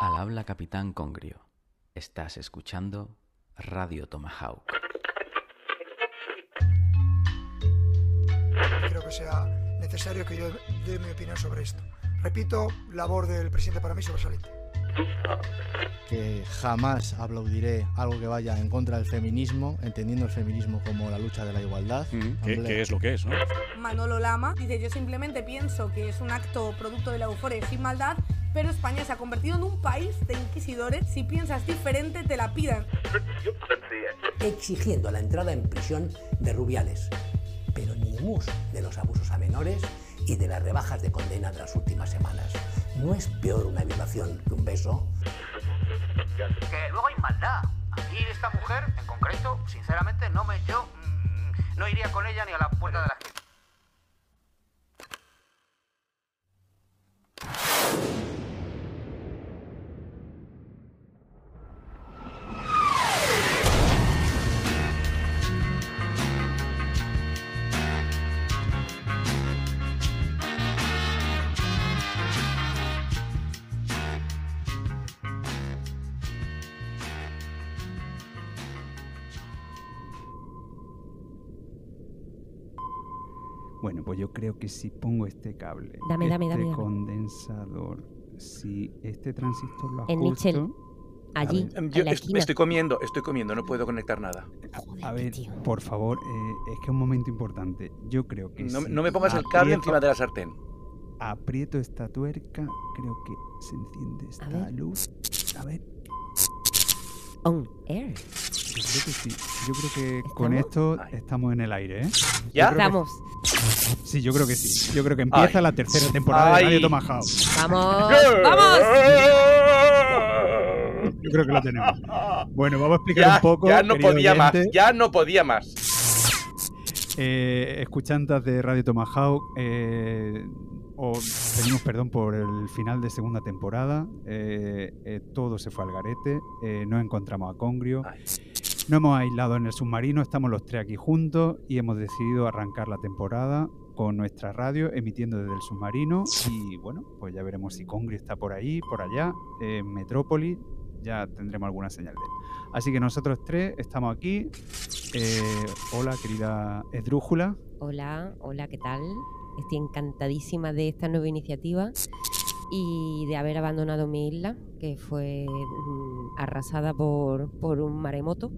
Al habla Capitán Congrio. Estás escuchando Radio Tomahawk. Creo que sea necesario que yo dé mi opinión sobre esto. Repito, labor del presidente para mí sobresaliente. que jamás aplaudiré algo que vaya en contra del feminismo, entendiendo el feminismo como la lucha de la igualdad. ¿Qué, Hombre, qué es lo que es, no? Manolo Lama dice, yo simplemente pienso que es un acto producto de la euforia y sin maldad, pero España se ha convertido en un país de inquisidores. Si piensas diferente, te la pidan. exigiendo la entrada en prisión de Rubiales, pero ni mus de los abusos a menores y de las rebajas de condena de las últimas semanas. ¿No es peor una violación que un beso? Que luego hay maldad. A mí esta mujer, en concreto, sinceramente, no me yo mm, no iría con ella ni a la puerta de la esquina. Creo que si pongo este cable, Dame, dame, este dame, dame. condensador, si este transistor lo En ajusto... Mitchell, allí, Em, en Yo la est- esquina. estoy comiendo, estoy comiendo, no puedo conectar nada. A ver, por favor, eh, es que es un momento importante. Yo creo que No, si no me pongas el cable encima de la sartén. Aprieto esta tuerca, creo que se enciende esta luz. A ver, On air. yo creo que sí. Yo creo que con esto estamos en el aire, ¿eh? ¿Ya? Yo creo que- Estamos. Sí, yo creo que sí. Yo creo que empieza Ay. la tercera temporada Ay. de Radio Tomahawk. ¡Vamos! ¡Vamos! Yo creo que lo tenemos. Bueno, vamos a explicar Ya, un poco. ya no podía más, ya no podía más. Eh, escuchantas de Radio Tomahawk, eh, os pedimos perdón por el final de segunda temporada. Eh, eh, todo se fue al garete. eh, no encontramos a Congrio. No hemos aislado en el submarino. Estamos los tres aquí juntos y hemos decidido arrancar la temporada con nuestra radio emitiendo desde el submarino. Y bueno, pues ya veremos si Congrio está por ahí, por allá, en Metrópolis. Ya tendremos alguna señal de él. Así que nosotros tres estamos aquí. Eh, hola, querida Esdrújula. Hola, hola, ¿qué tal? Estoy encantadísima de esta nueva iniciativa y de haber abandonado mi isla, que fue mm, arrasada por, por un maremoto.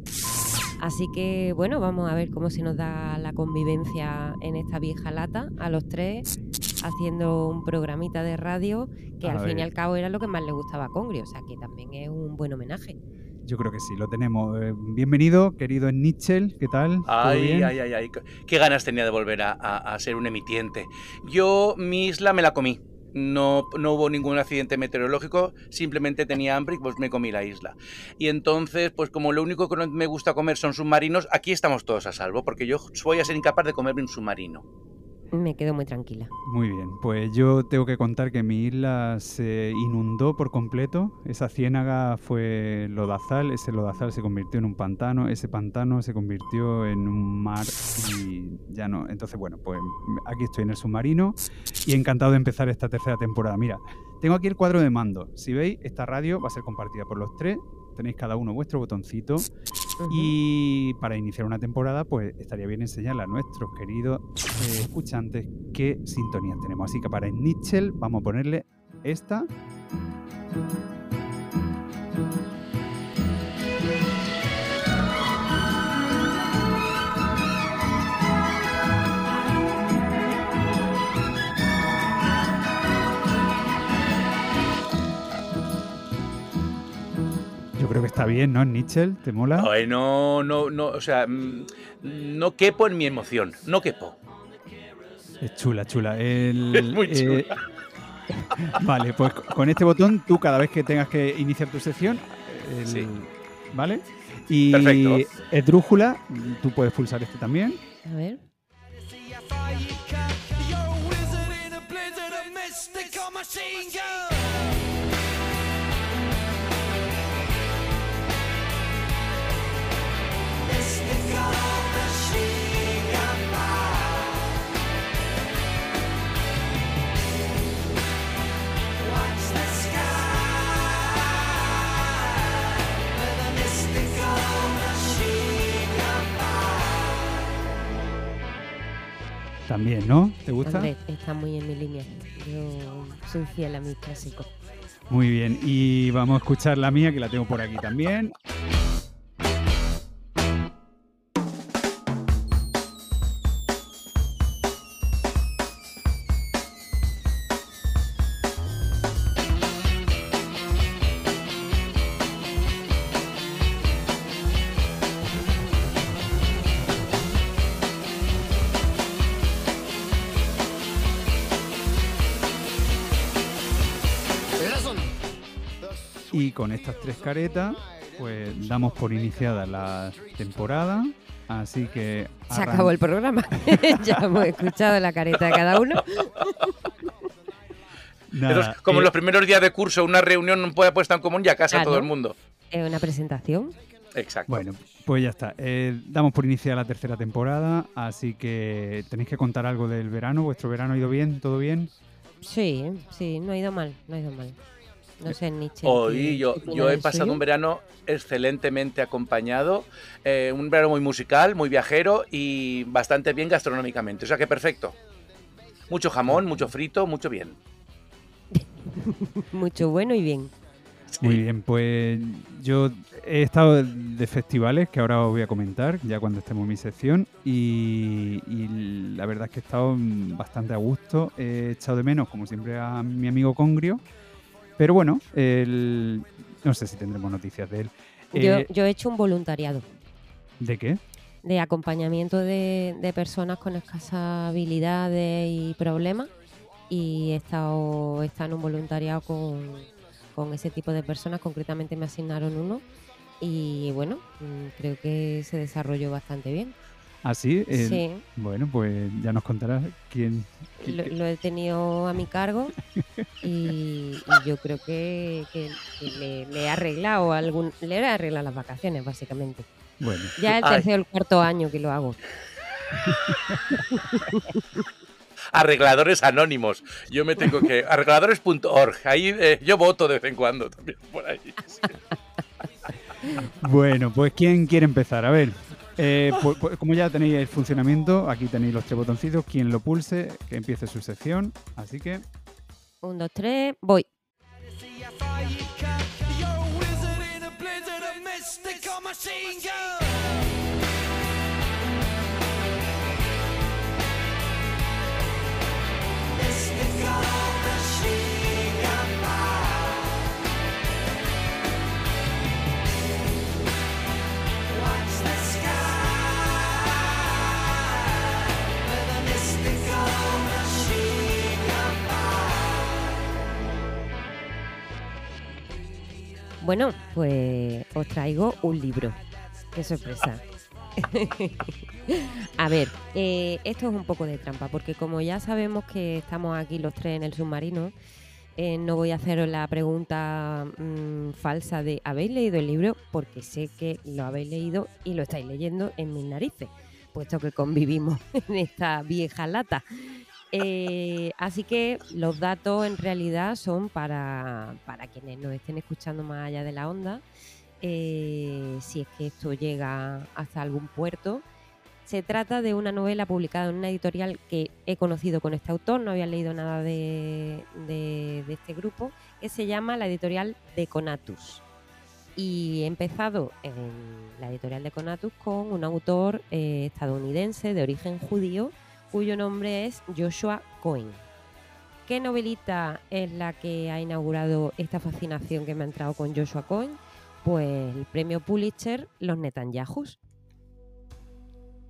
Así que bueno, vamos a ver cómo se nos da la convivencia en esta vieja lata, a los tres, haciendo un programita de radio que A al fin y al cabo era lo que más le gustaba a Congrio, o sea que también es un buen homenaje. Yo creo que sí, lo tenemos. Eh, bienvenido, querido Nichel. ¿Qué tal? ¿Todo Ay, ay, ay, ay. Qué ganas tenía de volver a, a- a ser un emitiente. Yo mi isla me la comí. No, no hubo ningún accidente meteorológico, simplemente tenía hambre y pues me comí la isla. Y entonces, pues como lo único que no me gusta comer son submarinos, aquí estamos todos a salvo, porque yo voy a ser incapaz de comerme un submarino. Me quedo muy tranquila. Muy bien, pues yo tengo que contar que mi isla se inundó por completo. Esa ciénaga fue lodazal, ese lodazal se convirtió en un pantano, ese pantano se convirtió en un mar y ya no. Entonces, bueno, pues aquí estoy en el submarino y encantado de empezar esta tercera temporada. Mira, tengo aquí el cuadro de mando. Si veis, esta radio va a ser compartida por los tres. Tenéis cada uno vuestro botoncito. Y para iniciar una temporada, pues estaría bien enseñarle a nuestros queridos eh, escuchantes qué sintonías tenemos. Así que para Nichel vamos a ponerle esta. creo que está bien, ¿no? Nietzsche, ¿te mola? Ay, no, no, no, o sea, mm, no quepo en mi emoción, no quepo. Es chula, chula. El, es muy eh, chula. Vale, pues con este botón tú cada vez que tengas que iniciar tu sección, ¿vale? Y Perfecto. esdrújula, tú puedes pulsar este también. A ver. También, ¿no? ¿Te gusta? Hombre, está muy en mi línea. Yo soy fiel a mis clásicos. Muy bien, y vamos a escuchar la mía, que la tengo por aquí también. Tres caretas, pues damos por iniciada la temporada. Así que. Se acabó el programa. ya hemos escuchado la careta de cada uno. Nada, como eh, en los primeros días de curso, una reunión no puede puesta en común ya casa Claro. todo el mundo. Es una presentación. Exacto. Bueno, pues ya está. Eh, damos por iniciada la tercera temporada, así que tenéis que contar algo del verano. ¿Vuestro verano ha ido bien? ¿Todo bien? Sí, sí, no ha ido mal, no ha ido mal. No sé, Nietzsche. Hoy ¿qué- yo, yo he pasado suyo? un verano excelentemente acompañado, eh, un verano muy musical, muy viajero y bastante bien gastronómicamente. O sea que perfecto. Mucho jamón, mucho frito, mucho bien. Mucho bueno y bien. Muy bien, pues yo he estado de festivales que ahora os voy a comentar, ya cuando estemos en mi sección, y, y la verdad es que he estado bastante a gusto. He echado de menos, como siempre, a mi amigo Congrio, pero bueno, el- no sé si tendremos noticias de él. Yo, Eh, yo he hecho un voluntariado ¿De qué? de acompañamiento de, de personas con escasas habilidades y problemas y he estado, he estado en un voluntariado con, con ese tipo de personas, concretamente me asignaron uno y bueno, mm, creo que se desarrolló bastante bien. ¿Ah, sí? Sí. Bueno, pues ya nos contarás quién... Lo, lo he tenido a mi cargo y, y yo creo que, que- que le, le he arreglado algún, le he arreglado las vacaciones básicamente. Bueno, Ya es el tercer o el cuarto año que lo hago. Arregladores anónimos. Yo me tengo que. Arregladores.org. Ahí eh, yo voto de vez en cuando también por ahí. Bueno, pues ¿quién quiere empezar? A ver, eh, pu- pu- como ya tenéis el funcionamiento, aquí tenéis los tres botoncitos, quien lo pulse, que empiece su sección, así que Un, dos, tres, voy. Bueno, pues os traigo un libro. Qué sorpresa. A ver, eh, esto es un poco de trampa, porque como ya sabemos que estamos aquí los tres en el submarino, eh, no voy a haceros la pregunta mm, falsa de ¿habéis leído el libro? Porque sé que lo habéis leído y lo estáis leyendo en mis narices, puesto que convivimos en esta vieja lata. Eh, así que los datos en realidad son para, para quienes nos estén escuchando más allá de la onda. eh, si es que esto llega hasta algún puerto. Se trata de una novela publicada en una editorial que he conocido con este autor, no había leído nada de, de- este grupo, que se llama la editorial de Conatus. Y he empezado en la editorial de Conatus con un autor eh, estadounidense de origen judío cuyo nombre es Joshua Cohen. ¿Qué novelita es la que ha inaugurado esta fascinación que me ha entrado con Joshua Cohen? Pues el premio Pulitzer, Los Netanyahus.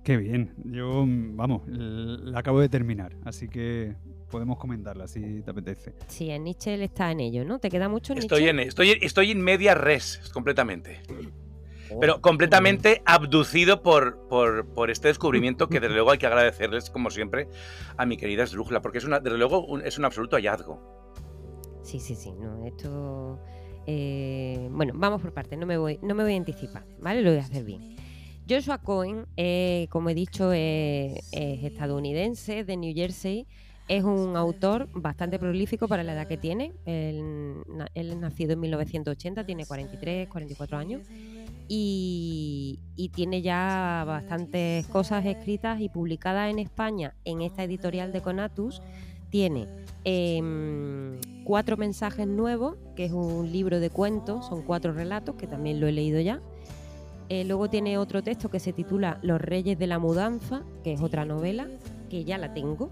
qué bien. Yo, vamos, la acabo de terminar, así que podemos comentarla si te apetece. Sí, en Nietzsche está en ello, ¿no? ¿Te queda mucho Estoy Nietzsche? en, estoy, estoy en media res, completamente. Pero completamente abducido por, por, por este descubrimiento que desde luego hay que agradecerles, como siempre, a mi querida Esdrújula, porque es una, desde luego un- es un absoluto hallazgo. Sí, sí, sí, no, esto... eh, bueno, vamos por partes, no me, voy, no me voy a anticipar, ¿vale? Lo voy a hacer bien. Joshua Cohen, eh, como he dicho, eh, es estadounidense, de New Jersey. Es un autor bastante prolífico para la edad que tiene. Él, él es nacido en 1980, tiene 43, 44 años. Y, tiene ya bastantes cosas escritas y publicadas en España en esta editorial de Conatus. Tiene em, cuatro mensajes nuevos, que es un libro de cuentos, son cuatro relatos, que también lo he leído ya. Eh, luego tiene otro texto que se titula Los Reyes de la Mudanza, que es otra novela, que ya la tengo,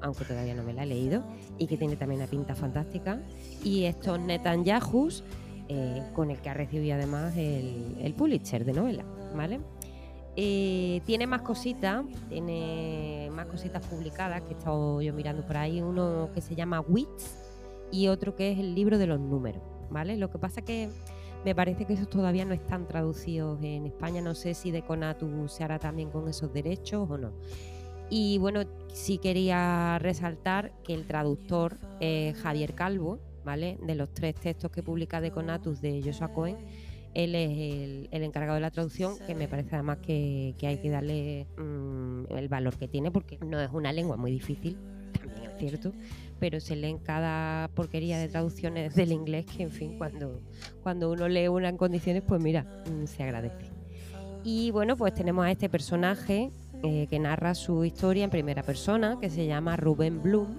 aunque todavía no me la he leído, y que tiene también una pinta fantástica. Y estos Netanyahus, eh, con el que ha recibido además el, Pulitzer de novela, ¿vale? Eh, tiene más cositas, tiene más cositas publicadas que he estado yo mirando por ahí, uno que se llama Wits y otro que es el libro de los números, ¿vale? Lo que pasa que me parece que esos todavía no están traducidos en España, no sé si de Conatu se hará también con esos derechos o no. Y bueno, sí quería resaltar que el traductor es Javier Calvo, de los tres textos que publica de Conatus de Joshua Cohen, él es el, encargado de la traducción, que me parece además que, hay que darle mm, el valor que tiene, porque no es una lengua muy difícil, también es cierto, pero se leen cada porquería de traducciones del inglés que, en fin, cuando, cuando uno lee una en condiciones, pues mira, mm, se agradece. Y bueno, pues tenemos a este personaje eh, que narra su historia en primera persona, que se llama Rubén Bloom,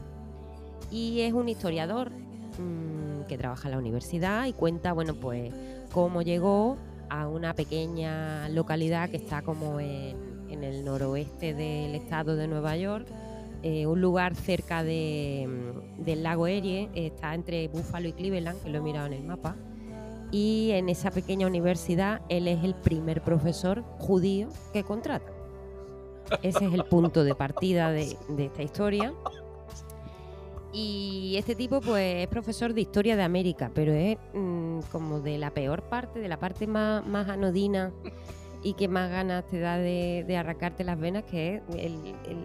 y es un historiador Mm, que trabaja en la universidad y cuenta, bueno, pues cómo llegó a una pequeña localidad que está como en, el noroeste del estado de Nueva York, eh, un lugar cerca de, mm, del lago Erie, está entre Buffalo y Cleveland, que lo he mirado en el mapa. Y en esa pequeña universidad él es el primer profesor judío que contrata. Ese es el punto de partida de, de esta historia. Y este tipo, pues, es profesor de historia de América, pero es mm, como de la peor parte, de la parte más, anodina y que más ganas te da de, arrancarte las venas, que es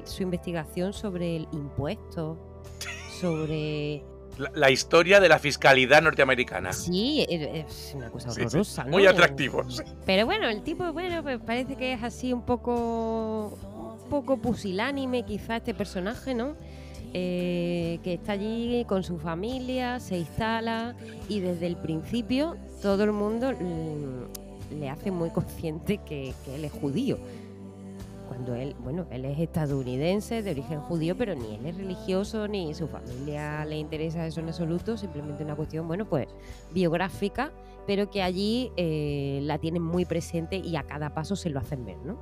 su investigación sobre el impuesto, sobre la, historia de la fiscalidad norteamericana. Sí, es una cosa horrorosa. Muy atractivo. Pero bueno, el tipo, bueno, pues parece que es así un poco, un poco pusilánime, quizá este personaje, ¿no? Eh, que está allí con su familia, se instala y desde el principio todo el mundo le hace muy consciente que, él es judío. Cuando él, bueno, él es estadounidense de origen judío, pero ni él es religioso ni su familia le interesa eso en absoluto, simplemente una cuestión, bueno, pues biográfica, pero que allí eh, la tienen muy presente y a cada paso se lo hacen ver, ¿no?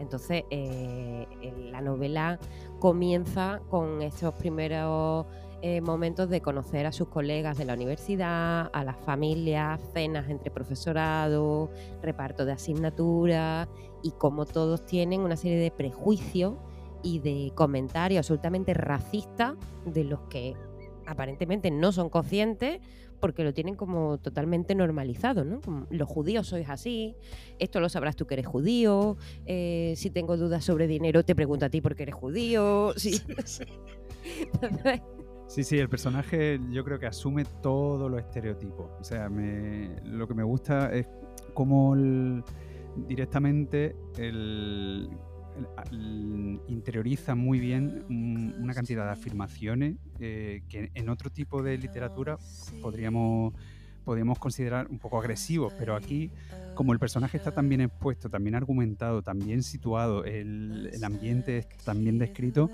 Entonces, eh, la novela comienza con estos primeros eh, momentos de conocer a sus colegas de la universidad, a las familias, cenas entre profesorado, reparto de asignaturas y cómo todos tienen una serie de prejuicios y de comentarios absolutamente racistas de los que aparentemente no son conscientes porque lo tienen como totalmente normalizado, ¿no? los judíos sois así, esto lo sabrás tú que eres judío, eh, si tengo dudas sobre dinero te pregunto a ti porque eres judío. Sí, sí. sí, el personaje yo creo que asume todo lo estereotipo. O sea, lo que me gusta es cómo directamente el, interioriza muy bien una cantidad de afirmaciones eh, que en otro tipo de literatura podríamos, podríamos considerar un poco agresivos, pero aquí como el personaje está tan bien expuesto, también argumentado, también situado, el, ambiente también descrito,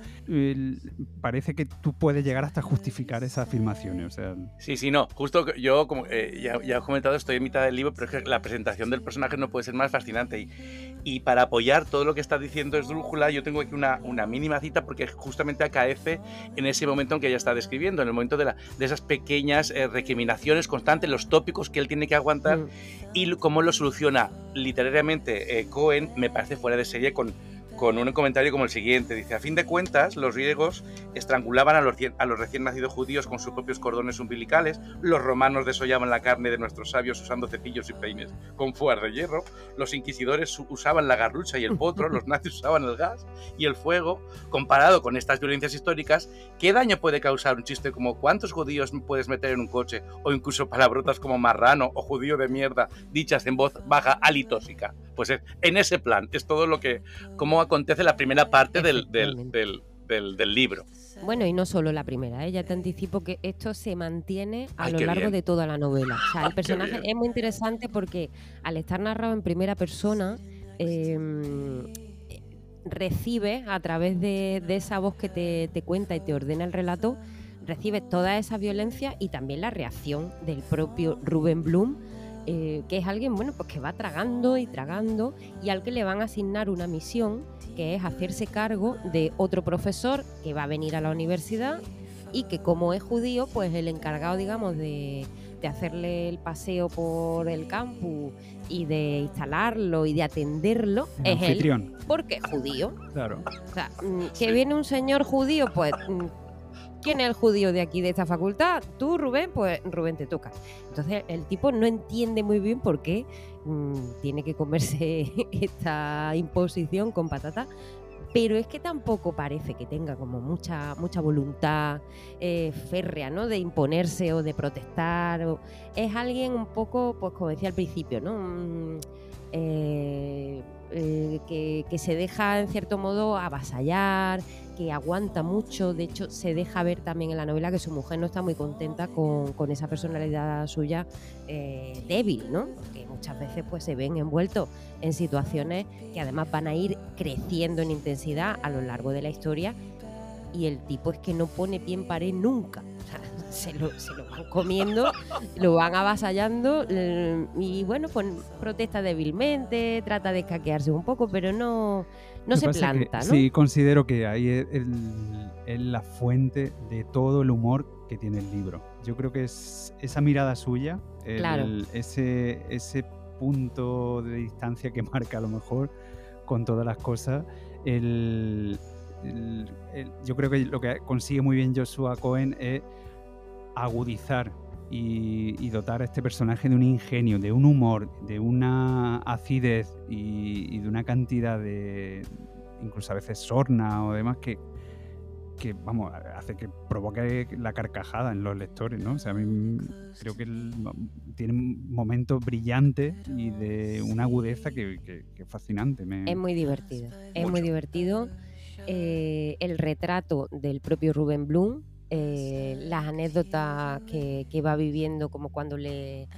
parece que tú puedes llegar hasta justificar esas afirmaciones. O sea... Sí, sí, no. Justo yo, como eh, ya, ya, he comentado, estoy en mitad del libro, pero es que la presentación del personaje no puede ser más fascinante. Y, y para apoyar todo lo que está diciendo Esdrújula, yo tengo aquí una, una mínima cita porque justamente acaece en ese momento en que ella está describiendo, en el momento de, la, de esas pequeñas eh, recriminaciones constantes, los tópicos que él tiene que aguantar mm. y cómo lo soluciona literariamente eh, Cohen, me parece fuera de serie con con un comentario como el siguiente. Dice, a fin de cuentas, los griegos estrangulaban a los, a los recién nacidos judíos con sus propios cordones umbilicales, los romanos desollaban la carne de nuestros sabios usando cepillos y peines con fuas de hierro, los inquisidores usaban la garrucha y el potro, los nazis usaban el gas y el fuego. Comparado con estas violencias históricas, ¿qué daño puede causar un chiste como cuántos judíos puedes meter en un coche o incluso palabrotas como marrano o judío de mierda dichas en voz baja alitósica? Pues en ese plan es todo lo que, cómo acontece la primera parte del, del, del libro. Bueno, y no solo la primera, ¿eh? ya te anticipo que esto se mantiene a Ay, lo largo bien. de toda la novela. O sea, el Qué personaje es muy interesante porque al estar narrado en primera persona, eh, recibes a través de, de esa voz que te, te cuenta y te ordena el relato, recibes toda esa violencia y también la reacción del propio Rubén Bloom, eh, que es alguien bueno, pues que va tragando y tragando y al que le van a asignar una misión que es hacerse cargo de otro profesor que va a venir a la universidad y que como es judío, pues el encargado, digamos, de, de hacerle el paseo por el campus y de instalarlo y de atenderlo El es él, anfitrión. porque es judío. Claro. O sea, mm, que viene un señor judío, pues mm, ¿quién es el judío de aquí, de esta facultad? Tú, Rubén, pues Rubén te toca. Entonces el tipo no entiende muy bien por qué mm, tiene que comerse esta imposición con patata. Pero es que tampoco parece que tenga como mucha, mucha voluntad eh, férrea, ¿no? De imponerse o de protestar. Es alguien un poco, pues como decía al principio, ¿no? Mm, eh, eh, que, que se deja en cierto modo avasallar, que aguanta mucho, de hecho se deja ver también en la novela que su mujer no está muy contenta con, esa personalidad suya eh, débil, ¿no? Porque muchas veces pues se ven envueltos en situaciones que además van a ir creciendo en intensidad a lo largo de la historia y el tipo es que no pone pie en pared nunca. Se lo, se lo van comiendo, lo van avasallando eh, y bueno, pues protesta débilmente, trata de escaquearse un poco, pero no, no se que planta, ¿no? Sí, considero que ahí es, el- es la fuente de todo el humor que tiene el libro. Yo creo que es esa mirada suya, el- Claro. ese, ese punto de distancia que marca a lo mejor con todas las cosas, el- el- el- yo creo que lo que consigue muy bien Joshua Cohen es agudizar y, y dotar a este personaje de un ingenio, de un humor, de una acidez y, y de una cantidad de, incluso a veces sorna o demás, que, que vamos, hace que provoque la carcajada en los lectores, ¿no? O sea, a mí creo que él tiene momentos brillantes y de una agudeza que, que- que es fascinante. me- Es muy divertido. Es muy divertido. Eh, el retrato del propio Rubén Bloom, eh, las anécdotas que, que va viviendo, como cuando le,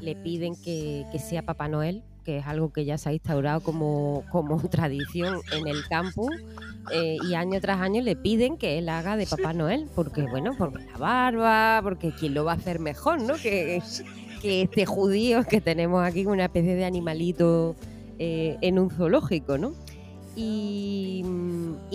le piden que, que sea Papá Noel, que es algo que ya se ha instaurado como, como tradición en el campus, eh, y año tras año le piden que él haga de Papá Noel, porque bueno, por la barba, porque quién lo va a hacer mejor, ¿no? Que, que este judío que tenemos aquí, una especie de animalito eh, en un zoológico, ¿no? Y,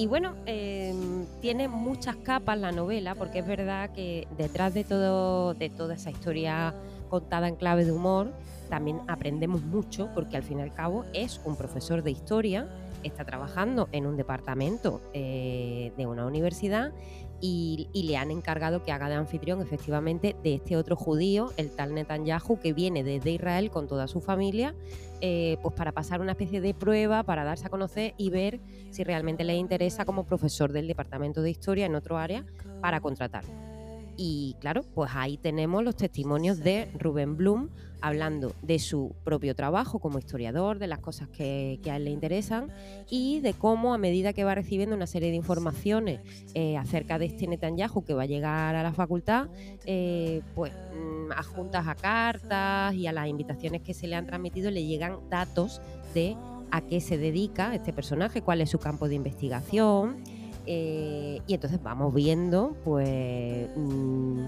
bueno, eh, tiene muchas capas la novela, porque es verdad que detrás de, todo, de toda esa historia contada en clave de humor, también aprendemos mucho, porque al fin y al cabo es un profesor de historia, está trabajando en un departamento eh, de una universidad y, y le han encargado que haga de anfitrión efectivamente de este otro judío, el tal Netanyahu, que viene desde Israel con toda su familia, eh, pues para pasar una especie de prueba, para darse a conocer y ver si realmente le interesa como profesor del departamento de historia en otro área para contratarlo. Y claro, pues ahí tenemos los testimonios de Rubén Bloom hablando de su propio trabajo como historiador, de las cosas que, que a él le interesan y de cómo a medida que va recibiendo una serie de informaciones eh, acerca de este Netanyahu que va a llegar a la facultad, eh, pues mm, adjuntas a cartas y a las invitaciones que se le han transmitido le llegan datos de a qué se dedica este personaje, cuál es su campo de investigación. Eh, y entonces vamos viendo pues mm,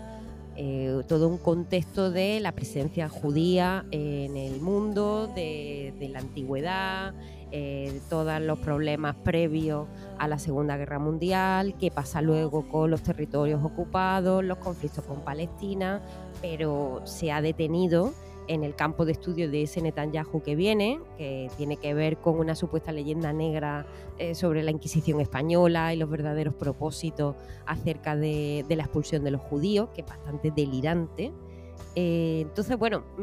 eh, todo un contexto de la presencia judía en el mundo, de, la antigüedad, eh, todos los problemas previos a la Segunda Guerra Mundial, qué pasa luego con los territorios ocupados, los conflictos con Palestina, pero se ha detenido en el campo de estudio de ese Netanyahu que viene, que tiene que ver con una supuesta leyenda negra eh, sobre la Inquisición española y los verdaderos propósitos acerca de, la expulsión de los judíos, que es bastante delirante. Eh, entonces, bueno, mm,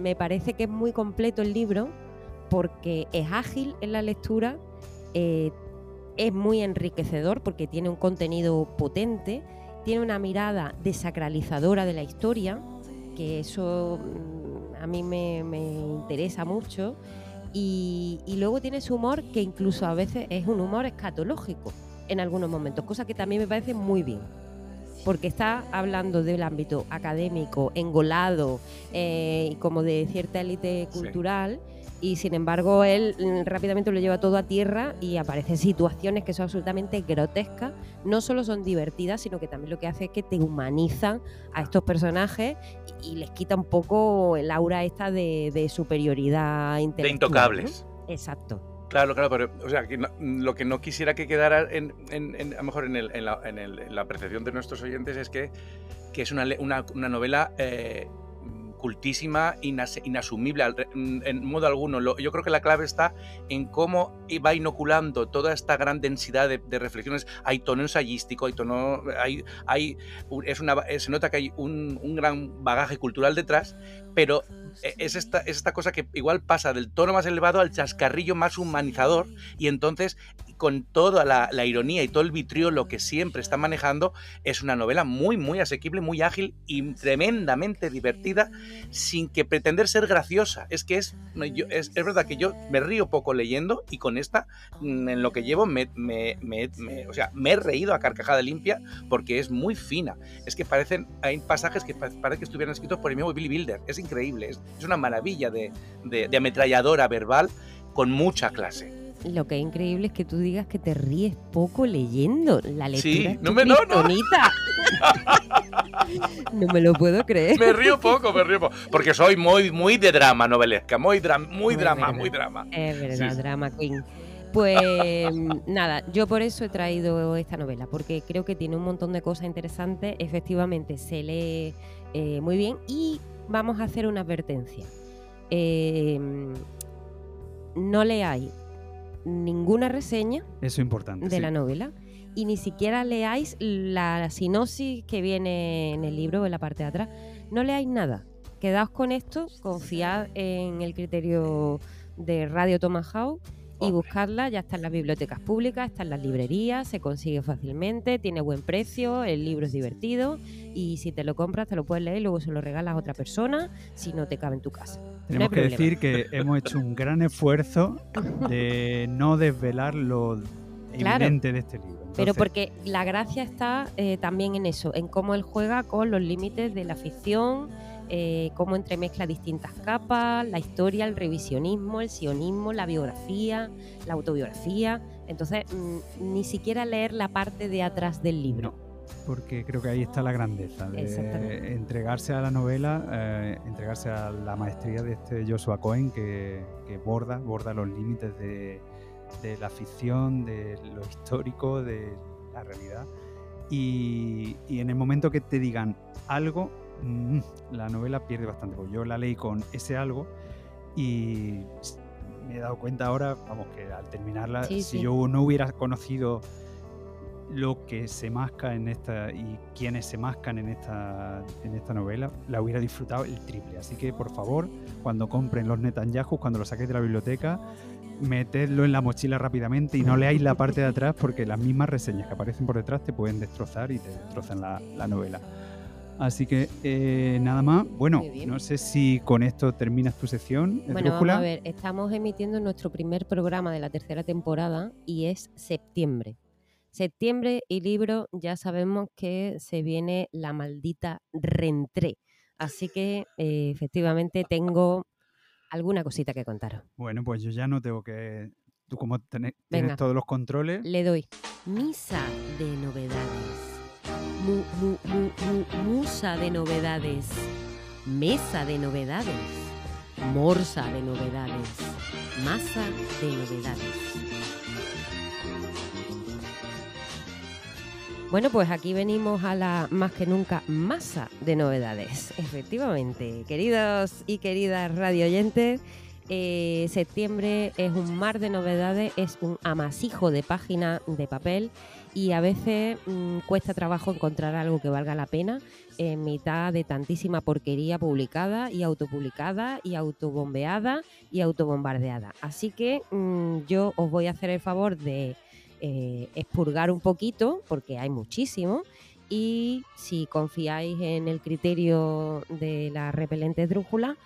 me parece que es muy completo el libro porque es ágil en la lectura, eh, es muy enriquecedor porque tiene un contenido potente, tiene una mirada desacralizadora de la historia, que eso mm, a mí me, me interesa mucho. Y, y luego tiene su humor que incluso a veces es un humor escatológico. en algunos momentos, cosa que también me parece muy bien. Porque está hablando del ámbito académico, engolado, eh, y como de cierta élite cultural, y sin embargo él mm, rápidamente lo lleva todo a tierra y aparecen situaciones que son absolutamente grotescas. No solo son divertidas, sino que también lo que hace es que te humanizan a estos personajes y, y les quita un poco el aura esta de, de superioridad intelectual. De intocables. ¿no? Exacto. Claro, claro, pero o sea, que no- lo que no quisiera que quedara en, en- en- a lo mejor en, el- en la, en el- en la percepción de nuestros oyentes es que, que es una, una, una novela eh, cultísima, inas- inasumible re- en modo alguno. Yo creo que la clave está en cómo va inoculando toda esta gran densidad de, reflexiones. Hay tono ensayístico, hay tono, hay, hay, es una, se nota que hay un, gran bagaje cultural detrás, pero es esta, es esta cosa que igual pasa del tono más elevado al chascarrillo más humanizador y entonces con toda la, la ironía y todo el vitriolo que siempre está manejando es una novela muy muy asequible, muy ágil y tremendamente divertida sin que pretender ser graciosa. Es que es, yo- es, es verdad que yo me río poco leyendo y con esta mm, en lo que llevo me, me- me- me- o sea, me he reído a carcajada limpia porque es muy fina. Es que parecen, hay pasajes que pa- parece que estuvieran escritos por el mismo Billy Wilder. Es increíble, es, es una maravilla de, de- de ametralladora verbal con mucha clase. Lo que es increíble es que tú digas que te ríes poco leyendo. La lectura Sí, es no tu me- no, no. kriptonita. no me lo puedo creer. Me río poco, me río poco. Porque soy muy, muy de drama novelesca, muy, dra- muy Muy drama, verdad. muy drama. Es verdad, sí. Drama Queen. Pues nada, yo por eso he traído esta novela, porque creo que tiene un montón de cosas interesantes, efectivamente se lee eh, muy bien y vamos a hacer una advertencia. Eh, no leáis ninguna reseña Eso es importante. de sí. la novela y ni siquiera leáis la sinopsis que viene en el libro en la parte de atrás. No leáis nada. Quedaos con esto, confiad en el criterio de Radio Tomahawk y buscarla. Ya está en las bibliotecas públicas, está en las librerías, se consigue fácilmente, tiene buen precio, el libro es divertido y si te lo compras te lo puedes leer y luego se lo regalas a otra persona si no te cabe en tu casa. No Tenemos que problema. decir que hemos hecho un gran esfuerzo de no desvelar lo Claro. evidente de este libro. Pero porque la gracia está eh, también en eso, en cómo él juega con los límites de la ficción, eh, cómo entremezcla distintas capas, la historia, el revisionismo, el sionismo, la biografía, la autobiografía. Entonces, mm, ni siquiera leer la parte de atrás del libro. porque creo que ahí está la grandeza de entregarse a la novela, eh, entregarse a la maestría de este Joshua Cohen que, que borda, borda los límites de, de la ficción, de lo histórico, de la realidad. Y, y en el momento que te digan algo, mm, la novela pierde bastante. Yo la leí con ese algo y me he dado cuenta ahora, vamos, que al terminarla, Sí, si sí. yo no hubiera conocido lo que se masca en esta y quienes se mascan en esta, en esta novela, la hubiera disfrutado el triple. Así que por favor, cuando compren los Netanyahu, cuando lo saquéis de la biblioteca, metedlo en la mochila rápidamente y no leáis la parte de atrás porque las mismas reseñas que aparecen por detrás te pueden destrozar y te destrozan la, la novela. Así que eh, nada más. Bueno, no sé si con esto terminas tu sección. Bueno, vamos a ver, estamos emitiendo nuestro primer programa de la tercera temporada y es septiembre. Septiembre y libro, ya sabemos que se viene la maldita rentré. Así que eh, efectivamente tengo alguna cosita que contaros. Bueno, pues yo ya no tengo que. Tú, como tené- tienes todos los controles. Le doy misa de novedades. Mu- mu- mu- mu- musa de novedades. Mesa de novedades. Morsa de novedades. Masa de novedades. Bueno, pues aquí venimos a la más que nunca masa de novedades. Efectivamente, queridos y queridas radio oyentes, eh, septiembre es un mar de novedades, es un amasijo de páginas de papel y a veces mm, cuesta trabajo encontrar algo que valga la pena en mitad de tantísima porquería publicada y autopublicada y autobombeada y autobombardeada. Así que mm, yo os voy a hacer el favor de eh, expurgar un poquito, porque hay muchísimo, y si confiáis en el criterio de la repelente drújula,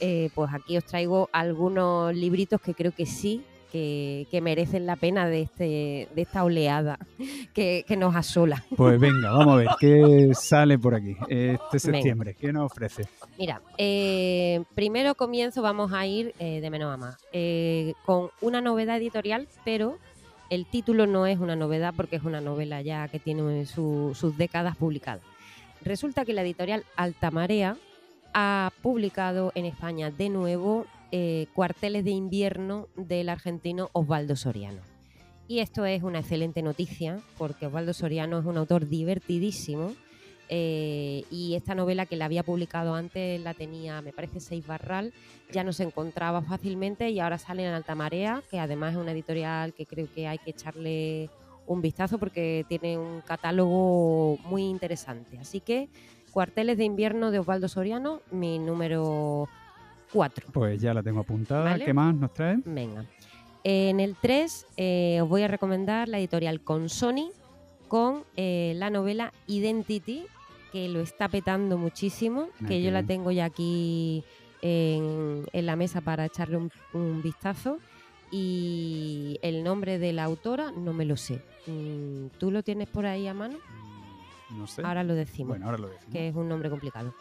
eh, pues aquí os traigo algunos libritos que creo que sí que, que merecen la pena de, este, de esta oleada que, que nos asola. Pues venga, vamos a ver qué sale por aquí este septiembre. ¿Qué nos ofrece? Mira, eh, primero comienzo, vamos a ir eh, de menos a más, eh, con una novedad editorial, pero el título no es una novedad porque es una novela ya que tiene su- sus décadas publicadas. Resulta que la editorial Altamarea ha publicado en España de nuevo eh, Cuarteles de invierno del argentino Osvaldo Soriano. Y esto es una excelente noticia porque Osvaldo Soriano es un autor divertidísimo eh, y esta novela que la había publicado antes la tenía, me parece, Seis Barral, ya no se encontraba fácilmente y ahora sale en Alta Marea, que además es una editorial que creo que hay que echarle un vistazo porque tiene un catálogo muy interesante. Así que Cuarteles de invierno de Osvaldo Soriano, mi número 4. Pues ya la tengo apuntada. Vale. ¿Qué más nos trae? Venga. En el 3 eh, os voy a recomendar la editorial Consoni con eh, la novela Identity, que lo está petando muchísimo, Ah, que yo la tengo ya aquí en, en la mesa para echarle un, un vistazo. Y el nombre de la autora no me lo sé. Mm, ¿Tú lo tienes por ahí a mano? No sé. Ahora lo decimos Bueno, ahora lo decimos. que es un nombre complicado.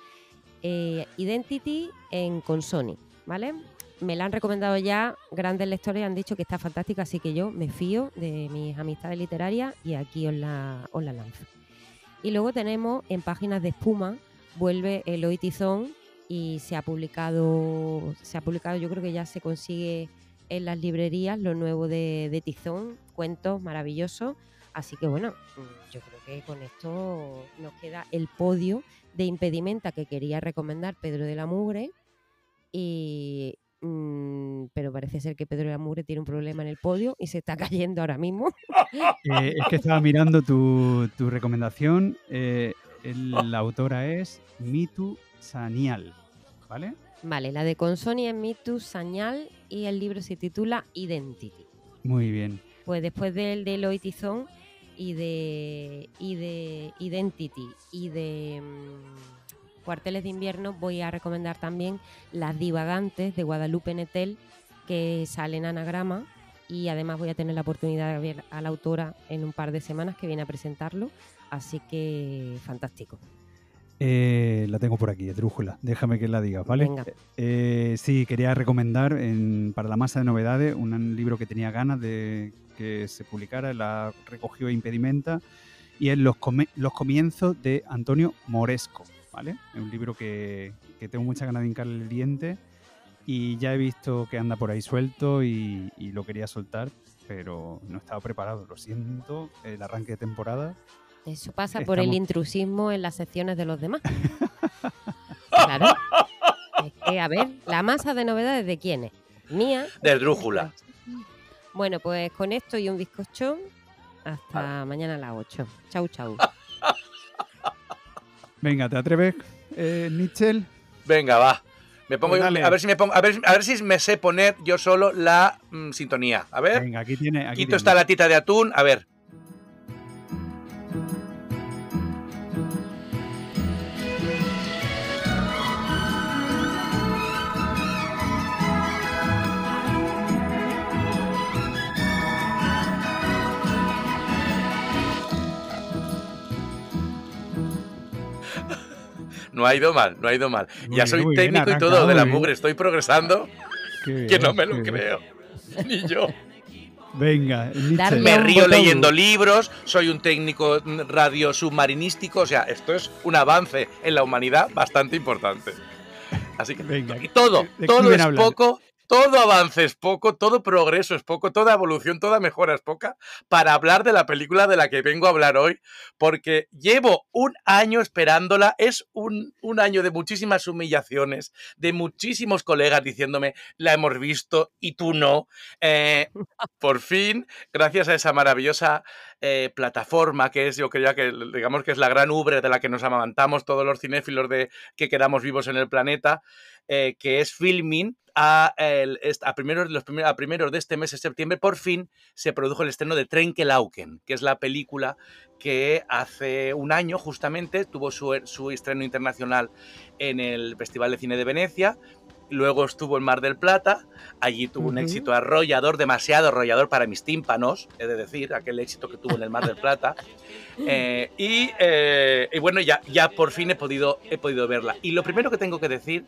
Eh, Identity en Consoni, ¿vale? Me la han recomendado ya grandes lectores, han dicho que está fantástica, así que yo me fío de mis amistades literarias y aquí os la, lanzo. Y luego tenemos en páginas de espuma, vuelve Eloy Tizón y se ha publicado, se ha publicado, yo creo que ya se consigue en las librerías lo nuevo de, de Tizón, cuentos maravillosos. Así que bueno, mm, yo creo que con esto nos queda el podio de impedimenta que quería recomendar Pedro de la Mugre. Y, mm, pero parece ser que Pedro de la Mugre tiene un problema en el podio y se está cayendo ahora mismo. Eh, es que estaba mirando tu, tu recomendación. eh, el- la autora es Mitu Sanial, ¿vale? Vale, la de Consoni es Mitu Sañal y el libro se titula Identity. Muy bien. Pues después del de Eloy Tizón y de, y de Identity y de mm, Cuarteles de Invierno voy a recomendar también Las Divagantes de Guadalupe Netel que sale en anagrama y además voy a tener la oportunidad de ver a la autora en un par de semanas que viene a presentarlo, así que fantástico. Eh, la tengo por aquí, Esdrújula. Déjame que la digas, ¿vale? Venga. Eh, sí, quería recomendar en- para la masa de novedades un libro que tenía ganas de que se publicara, la recogió Impedimenta, y es Los, come- los comienzos de Antonio Moresco, ¿vale? Es un libro que, que tengo mucha ganas de hincarle el diente y ya he visto que anda por ahí suelto y, y lo quería soltar, pero no estaba preparado, lo siento, el arranque de temporada. Eso pasa por el intrusismo en las secciones de los demás. claro. Es que, a ver, la masa de novedades de quién es? Mía. De Drújula. Bueno, pues con esto y un bizcochón, hasta mañana a las 8. Chau, chau. Venga, ¿te atreves, eh, Mitchell? Venga, va. Me pongo Pues yo- a ver si me pongo, a ver, a ver si me sé poner yo solo la mm, sintonía. A ver. Venga, aquí tiene. Aquí Quito tiene. esta latita de atún. A ver. No ha ido mal, no ha ido mal. Muy ya bien, soy bien, técnico y todo de la mugre, estoy progresando, que no me lo bien. creo. Ni yo. Venga, Me río botón. leyendo libros, soy un técnico radio submarinístico, o sea, esto es un avance en la humanidad bastante importante. Así que Venga, y todo, ¿de qué todo es poco, todo avance es poco, todo progreso es poco, toda evolución, toda mejora es poca para hablar de la película de la que vengo a hablar hoy, porque llevo un año esperándola, es un, un año de muchísimas humillaciones, de muchísimos colegas diciéndome, la hemos visto y tú no. Eh, por fin, gracias a esa maravillosa eh, plataforma que es, yo creo que digamos que es la gran ubre de la que nos amamantamos todos los cinéfilos de que quedamos vivos en el planeta, eh, que es Filmin. A, el- a, primeros, los primer- a primeros de este mes de septiembre, por fin se produjo el estreno de Trenkelauken, que es la película que hace un año justamente tuvo su, su estreno internacional en el Festival de Cine de Venecia luego estuvo en Mar del Plata, allí tuvo un Ujú. éxito arrollador, demasiado arrollador para mis tímpanos, he de decir, aquel éxito que tuvo en el Mar del Plata. Eh, y, eh, y bueno, ya, ya por fin he podido, he podido verla. Y lo primero que tengo que decir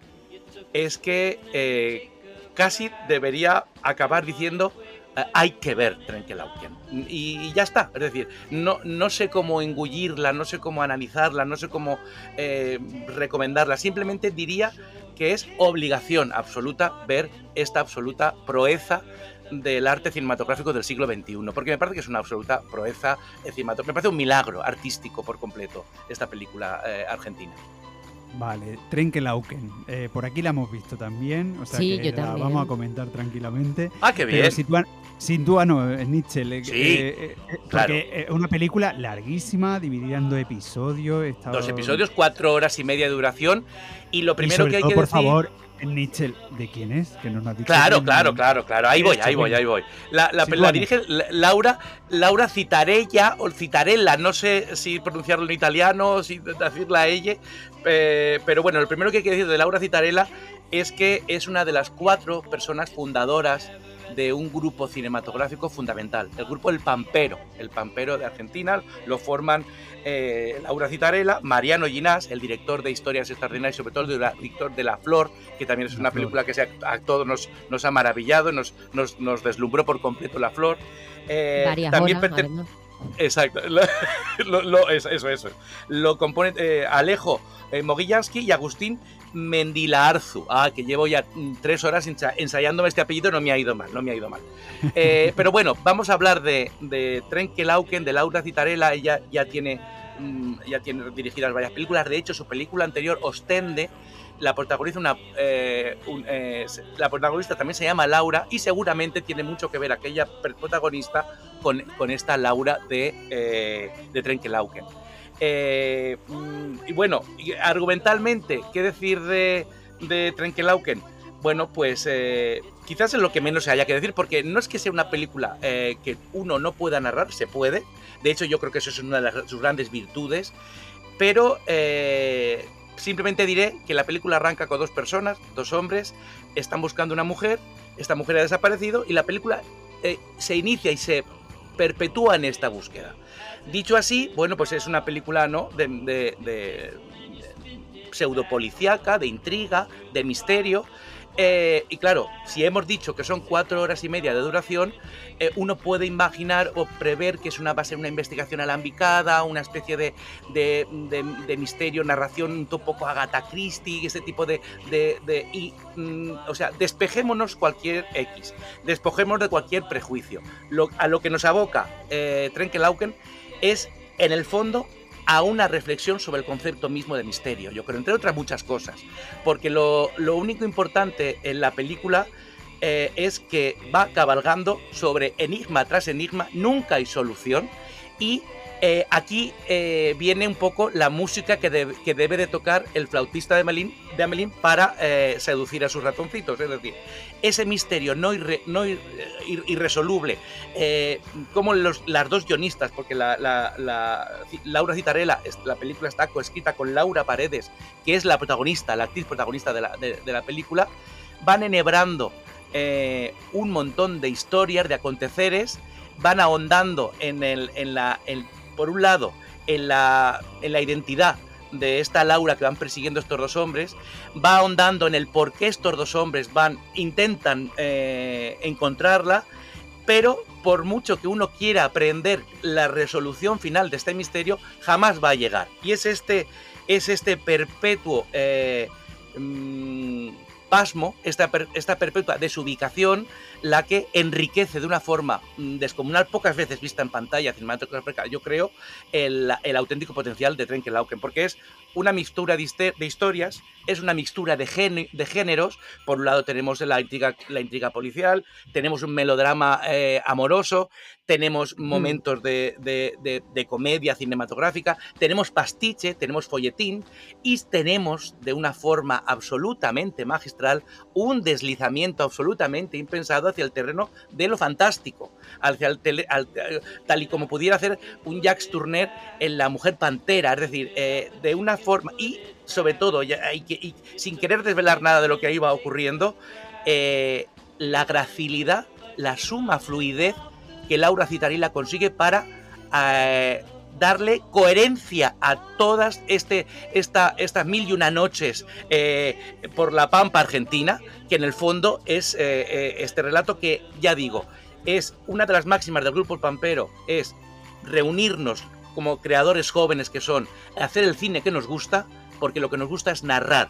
es que eh, casi debería acabar diciendo eh, hay que ver Trenkelauken. Y, ya está. Es decir, no, no sé cómo engullirla, no sé cómo analizarla, no sé cómo eh, recomendarla. Simplemente diría que es obligación absoluta ver esta absoluta proeza del arte cinematográfico del siglo XXI, porque me parece que es una absoluta proeza cinematográfica, me parece un milagro artístico por completo esta película argentina. Vale, Trenkelauken. Eh, por aquí la hemos visto también, o sea Sí, que yo la también. vamos a comentar tranquilamente. Ah, qué bien. Pero sitúa- Situano, eh, Nietzsche. le- Sí, eh, eh, eh, claro. Porque es una película larguísima, dividida en dos episodios. Dos episodios, cuatro horas y media de duración. Y lo Y primero sobre que hay todo, que por decir. favor, Nietzsche, ¿de quién es? Que nos has dicho Claro, claro, claro, claro. Ahí voy, ahí voy, ahí voy. La, la- Sí, la bueno. dirige La- Laura, Laura Citarella o Citarella, no sé si pronunciarlo en italiano o si decirla a ella. eh, pero bueno, lo primero que hay que decir de Laura Citarella es que es una de las cuatro personas fundadoras de un grupo cinematográfico fundamental, el grupo El Pampero, el Pampero de Argentina, lo forman eh, Laura Citarella, Mariano Ginás, el director de Historias Extraordinarias, sobre todo el director de La Flor, que también es La una Flor. película que se ha- a todos nos, nos ha maravillado, nos, nos, nos deslumbró por completo La Flor. Eh, también horas. Exacto, lo, lo- eso, eso, eso. Lo compone eh, Alejo eh, Mogillansky y Agustín Mendilarzu. Ah, que llevo ya mm, tres horas ensa- ensayándome este apellido, no me ha ido mal, no me ha ido mal. Eh, pero bueno, vamos a hablar de, de Trenkelauken, de Laura Citarella. Ella ya tiene, mm, ya tiene dirigidas varias películas. De hecho, su película anterior, Ostende, la protagoniza una. eh, un, eh, la protagonista también se llama Laura y seguramente tiene mucho que ver aquella protagonista con, con esta Laura de, eh, de Trenkelauken. Eh, mm, y bueno, argumentalmente, ¿qué decir de, de Trenkelauken? Bueno, pues eh, quizás es lo que menos haya que decir, porque no es que sea una película eh, que uno no pueda narrar, se puede. De hecho, yo creo que eso es una de sus grandes virtudes. Pero eh, simplemente diré que la película arranca con dos personas, dos hombres, están buscando una mujer, esta mujer ha desaparecido y la película se inicia y se perpetúa en esta búsqueda. Dicho así, bueno, pues es una película, ¿no? De, de, de de intriga, de misterio. Eh, y claro, si hemos dicho que son cuatro horas y media de duración, eh, uno puede imaginar o prever que es una, va a ser una investigación alambicada, una especie de, de, de- misterio, narración un poco Agatha Christie, ese tipo de... y, mm, o sea, despejémonos cualquier X, despojémonos de cualquier prejuicio. A lo que nos aboca eh, Trenkelauken es, en el fondo, a una reflexión sobre el concepto mismo de misterio, yo creo, entre otras muchas cosas. Porque lo, lo único importante en la película eh, es que va cabalgando sobre enigma tras enigma, nunca hay solución, y eh, aquí eh, viene un poco la música que, que debe de tocar el flautista de Amelín, de Amelín para eh, seducir a sus ratoncitos, es decir, ese misterio no, irre- no ir- ir- irresoluble, como las dos guionistas, porque la, la- la- Laura Citarella, la película está coescrita con Laura Paredes, que es la protagonista, la actriz protagonista de la, película, van enhebrando un montón de historias, de aconteceres, van ahondando en, el, la, por un lado, en la, en la identidad de esta Laura que van persiguiendo estos dos hombres, va ahondando en el por qué estos dos hombres van, intentan eh, encontrarla, pero por mucho que uno quiera aprender la resolución final de este misterio, jamás va a llegar. Y es este, es este perpetuo eh, mm, pasmo, esta, per- esta perpetua desubicación, la que enriquece de una forma mm, descomunal, pocas veces vista en pantalla cinematográfica, yo creo, el, el auténtico potencial de Trenkelauken, porque es una mixtura de, historias, es una mixtura de, géne- de géneros. Por un lado tenemos la intriga, la intriga policial, tenemos un melodrama eh, amoroso, tenemos momentos de, de- de- de comedia cinematográfica, tenemos pastiche, tenemos folletín y tenemos de una forma absolutamente magistral un deslizamiento absolutamente impensado hacia el terreno de lo fantástico, hacia el tal y como pudiera hacer un Jacques Tourneur en La Mujer Pantera, es decir, eh, de una forma, y sobre todo, sin querer desvelar nada de lo que iba ocurriendo, eh, la gracilidad, la suma fluidez que Laura Citarilla consigue para eh, darle coherencia a todas este, esta, estas mil y una noches eh, por la Pampa Argentina, que en el fondo es este relato que, ya digo, es una de las máximas del grupo Pampero, es reunirnos como creadores jóvenes que son, hacer el cine que nos gusta, porque lo que nos gusta es narrar,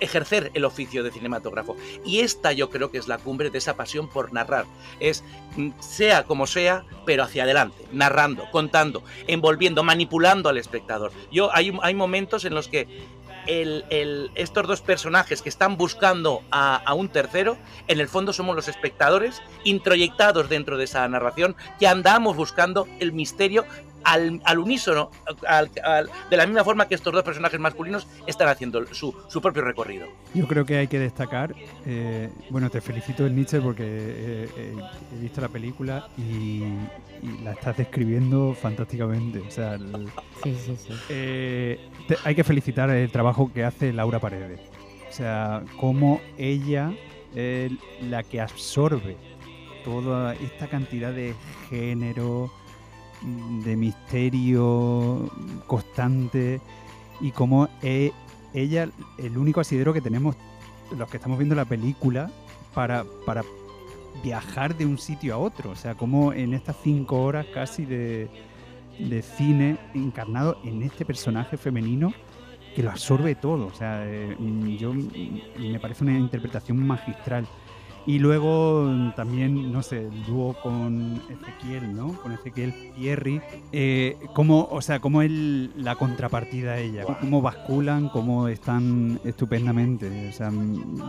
ejercer el oficio de cinematógrafo. Y esta yo creo que es la cumbre de esa pasión por narrar. Es mm, sea como sea, pero hacia adelante, narrando, contando, envolviendo, manipulando al espectador. Yo hay, hay momentos en los que estos dos personajes que están buscando a, un tercero, en el fondo somos los espectadores introyectados dentro de esa narración que andamos buscando el misterio al, unísono, de la misma forma que estos dos personajes masculinos están haciendo su, propio recorrido. Yo creo que hay que destacar, eh, bueno, te felicito Nietzsche porque eh, eh, he visto la película y, la estás describiendo fantásticamente. O sea, hay que felicitar el trabajo que hace Laura Paredes. O sea, cómo ella es la que absorbe toda esta cantidad de género, de misterio constante y como es ella el único asidero que tenemos los que estamos viendo la película para, para viajar de un sitio a otro. O sea, como en estas cinco horas casi de, de cine encarnado en este personaje femenino que lo absorbe todo. O sea, eh, yo me parece una interpretación magistral. Y luego también, no sé, el dúo con Ezequiel, ¿no? Con Ezequiel Pierri. Eh, cómo, o sea, cómo es la contrapartida a ella, cómo basculan, cómo están estupendamente. O sea,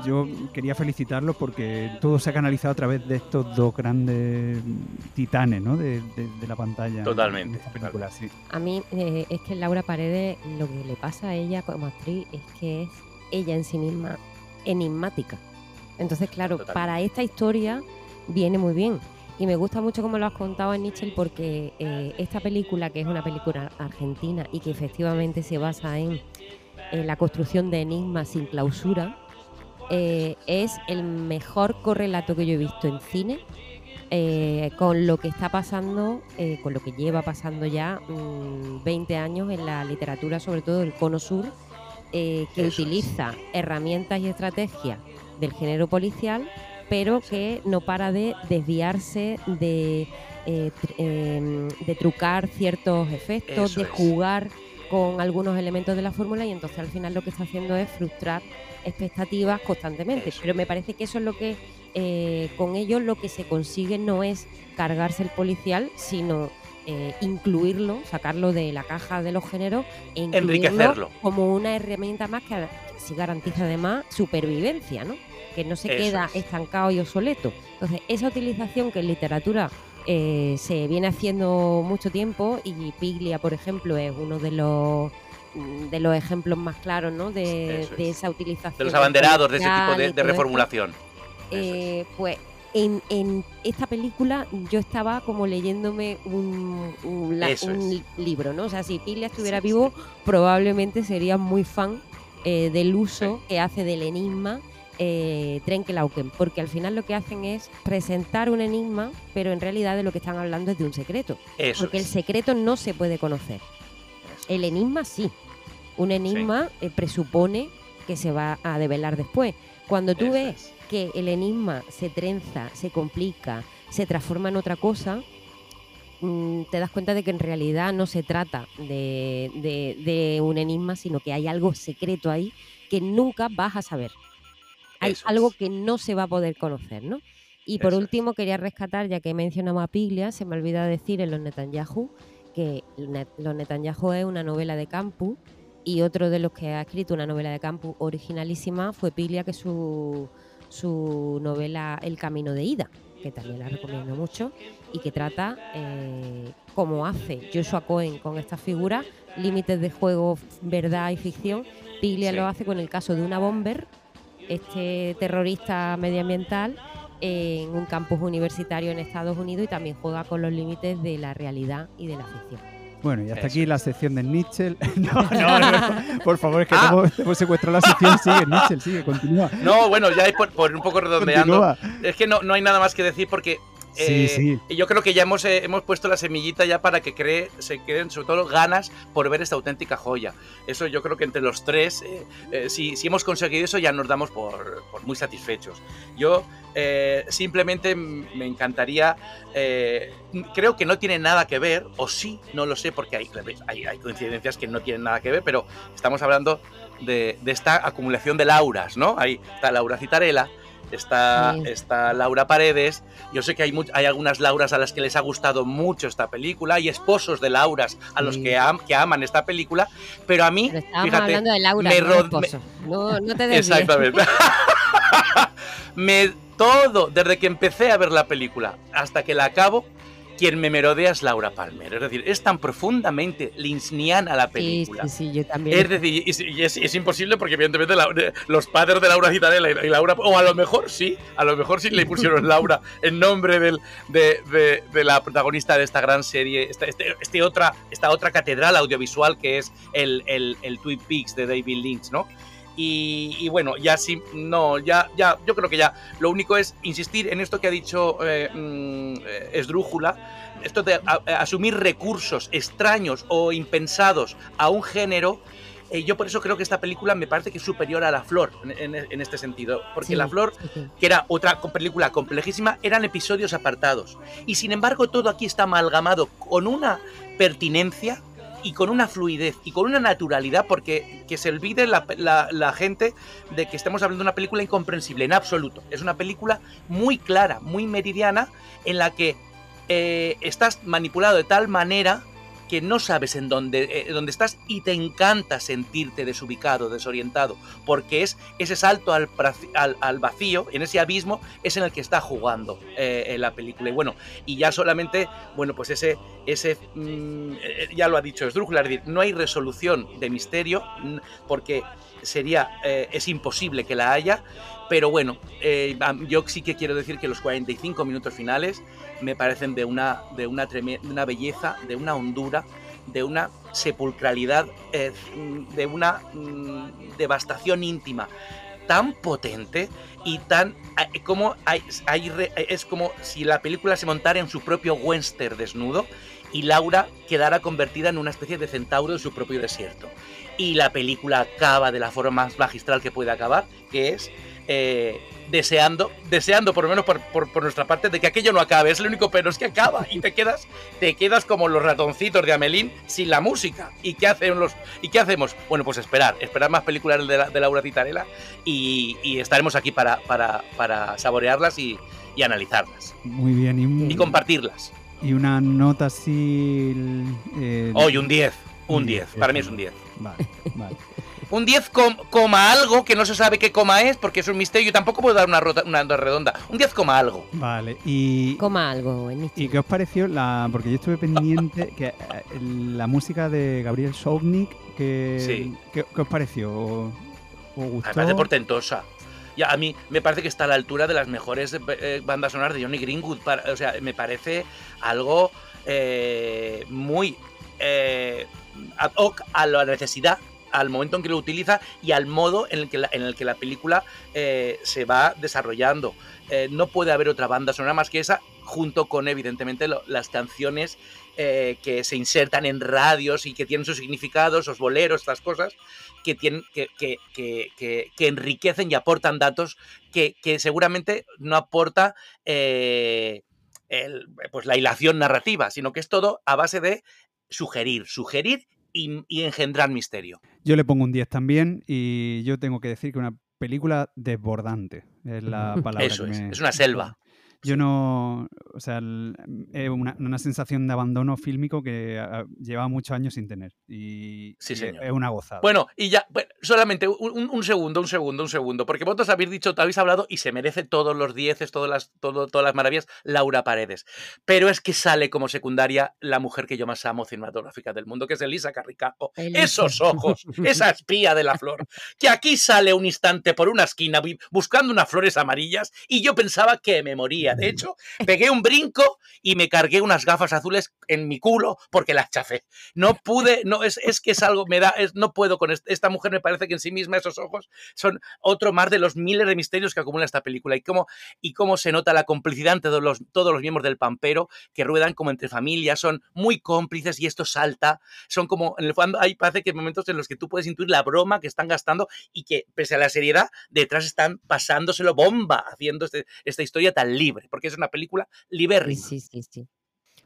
yo quería felicitarlos porque todo se ha canalizado a través de estos dos grandes titanes, ¿no? De, la pantalla. Totalmente. A mí eh, es que Laura Paredes, lo que le pasa a ella como actriz es que es ella en sí misma enigmática. Entonces, claro, para esta historia viene muy bien. Y me gusta mucho como lo has contado Nietzsche porque eh, esta película, que es una película argentina y que efectivamente se basa en, la construcción de enigmas sin clausura, eh, es el mejor correlato que yo he visto en cine eh, con lo que está pasando, con lo que lleva pasando ya 20 mm, años en la literatura, sobre todo del Cono Sur, que utiliza herramientas y estrategias del género policial, pero que no para de desviarse, de, eh, de trucar ciertos efectos, de jugar con algunos elementos de la fórmula y entonces al final lo que está haciendo es frustrar expectativas constantemente. Pero me parece que eso es lo que eh, con ellos lo que se consigue no es cargarse el policial, sino eh, incluirlo, sacarlo de la caja de los géneros e incluirlo como una herramienta más que sí garantiza además supervivencia, ¿no? Que no se queda estancado y obsoleto. Entonces, esa utilización que en literatura eh, se viene haciendo mucho tiempo y Piglia, por ejemplo, es uno de los mm, de los ejemplos más claros ¿no? de, esa utilización. De los abanderados de ese tipo de, reformulación. Eh, pues en, esta película yo estaba como leyéndome un, libro, ¿no? O sea, si Piglia estuviera vivo, probablemente sería muy fan eh, del uso que hace del enigma eh, Trenkelauken, porque al final lo que hacen es presentar un enigma, pero en realidad de lo que están hablando es de un secreto. porque el secreto no se puede conocer. El enigma sí. Un enigma eh, presupone que se va a develar después. Cuando tú ves que el enigma se trenza, se complica, se transforma en otra cosa, mm, te das cuenta de que en realidad no se trata de, de, un enigma, sino que hay algo secreto ahí que nunca vas a saber hay algo que no se va a poder conocer, ¿no? Y por último, quería rescatar, ya que mencionamos a Piglia, se me olvida decir en Los Netanyahu, que Los Netanyahu es una novela de campus y otro de los que ha escrito una novela de campus originalísima fue Piglia, que su, su novela El Camino de Ida, que también la recomiendo mucho y que trata, eh, como hace Joshua Cohen con esta figura, límites de juego, verdad y ficción. Piglia lo hace con el caso de una bomber este terrorista medioambiental en un campus universitario en Estados Unidos y también juega con los límites de la realidad y de la ficción. Bueno, y hasta aquí la sección de Nietzsche. No, no, no, por favor, es que ah. hemos, secuestrado la sección. Sigue, Nietzsche, sigue, continúa. No, bueno, ya por, por un poco redondeando. Es que no, no hay nada más que decir porque Sí, sí. Y yo creo que ya hemos, eh, hemos puesto la semillita ya para que cree, se queden sobre todo ganas por ver esta auténtica joya. Eso yo creo que entre los tres, eh, eh, si, si, hemos conseguido eso, ya nos damos por, por muy satisfechos. Yo simplemente me encantaría, creo que no tiene nada que ver, o sí, no lo sé, porque hay, hay, hay coincidencias que no tienen nada que ver, pero estamos hablando de, de esta acumulación de lauras, ¿no? Ahí está Laura Citarella está, está Laura Paredes. Yo sé que hay, hay algunas Lauras a las que les ha gustado mucho esta película, hay esposos de Lauras a los que, que aman esta película, pero a mí, fíjate, hablando de Laura, me, no, no, te Exactamente. me todo, desde que empecé a ver la película hasta que la acabo, quien me merodea es Laura Palmer. Es decir, es tan profundamente linsniana la película. Sí, sí, yo también. Es decir, y, es, imposible porque evidentemente los padres de Laura Citarella y, Laura, o a lo mejor sí, a lo mejor sí le pusieron Laura en nombre del, de, la protagonista de esta gran serie, esta, este, este, otra, esta otra catedral audiovisual que es el, el, el Twin Peaks de David Lynch, ¿no? Y, bueno, ya sí, no, ya, ya, yo creo que ya. Lo único es insistir en esto que ha dicho eh, mm, Esdrújula, esto de asumir recursos extraños o impensados a un género. Eh, yo por eso creo que esta película me parece que es superior a La Flor en, este sentido. Porque La Flor, que era otra película complejísima, eran episodios apartados. Y sin embargo, todo aquí está amalgamado con una pertinencia y con una fluidez y con una naturalidad, porque que se olvide la, gente de que estamos hablando de una película incomprensible, en absoluto. Es una película muy clara, muy meridiana, en la que eh, estás manipulado de tal manera que no sabes en dónde, eh, dónde estás y te encanta sentirte desubicado, desorientado, porque es ese salto al, al, vacío, en ese abismo, es en el que está jugando eh, la película. Y bueno, y ya solamente, bueno, pues ese, ese mm, eh, ya lo ha dicho decir, no hay resolución de misterio, porque sería, es imposible que la haya, pero bueno, yo sí que quiero decir que los 45 minutos finales me parecen de una, de una, belleza, de una hondura, de una sepulcralidad, eh, de una mm, devastación íntima tan potente y tan eh, como es como si la película se montara en su propio western desnudo y Laura quedara convertida en una especie de centauro de su propio desierto. Y la película acaba de la forma más magistral que puede acabar, que es eh, deseando, deseando por lo menos por, nuestra parte de que aquello no acabe. Es lo único pero es que acaba y te quedas, te quedas como los ratoncitos de Amelín sin la música. ¿Y qué hacen los, y qué hacemos? Bueno, pues esperar, esperar más películas de, Laura Citarella y, estaremos aquí para, para, saborearlas y, analizarlas. Muy bien. Y, compartirlas. Y una nota así. Eh, Hoy un 10. Un 10. Para mí es un 10. Vale, vale un 10 coma algo, que no se sabe qué coma es, porque es un misterio. y tampoco puedo dar una, rota, una redonda. Un 10 coma algo. Vale, y. Coma algo, ¿Y qué os pareció la.? Porque yo estuve pendiente que eh, la música de Gabriel Sovnik, que, ¿qué, os pareció? ¿Os gustó? Me parece portentosa. Ya, a mí me parece que está a la altura de las mejores eh, bandas sonoras de Johnny Greenwood. o sea, me parece algo eh, muy ad hoc a la necesidad al momento en que lo utiliza y al modo en el que la, en el que la película eh, se va desarrollando. Eh, no puede haber otra banda sonora más que esa, junto con evidentemente las canciones eh, que se insertan en radios y que tienen sus significados, los boleros, estas cosas, que, tienen, que, que, que, que enriquecen y aportan datos que, seguramente no aporta el, pues la hilación narrativa, sino que es todo a base de sugerir, sugerir y, engendrar misterio. Yo le pongo un 10 también y yo tengo que decir que una película desbordante es la palabra Eso es, es una selva. Yo no, o sea, el- es una, una sensación de abandono fílmico que ah, lleva muchos años sin tener y, Sí, y señor. es una gozada. Bueno, y ya, bueno, solamente un, un- un segundo, un segundo, un segundo, porque vosotros habéis dicho, habéis hablado y se merece todos los dieces, todas las, todo- todas las maravillas, Laura Paredes. Pero es que sale como secundaria la mujer que yo más amo cinematográfica del mundo, que es Elisa Carricajo. Elisa. Esos ojos, esa espía de la flor, que aquí sale un instante por una esquina buscando unas flores amarillas y yo pensaba que me moría. De hecho, pegué un brinco y me cargué unas gafas azules en mi culo porque las chafé. No pude, no, es, es que es algo, me da, es- no puedo con est- esta mujer, me parece que en sí misma esos ojos son otro más de los miles de misterios que acumula esta película y cómo, y cómo se nota la complicidad entre todos los, todos los miembros del Pampero que ruedan como entre familias, son muy cómplices y esto salta, son como, en el fondo hay parece que hay momentos en los que tú puedes intuir la broma que están gastando y que pese a la seriedad, detrás están pasándoselo bomba haciendo este- esta historia tan libre, porque es una película libérrima. sí, sí, sí.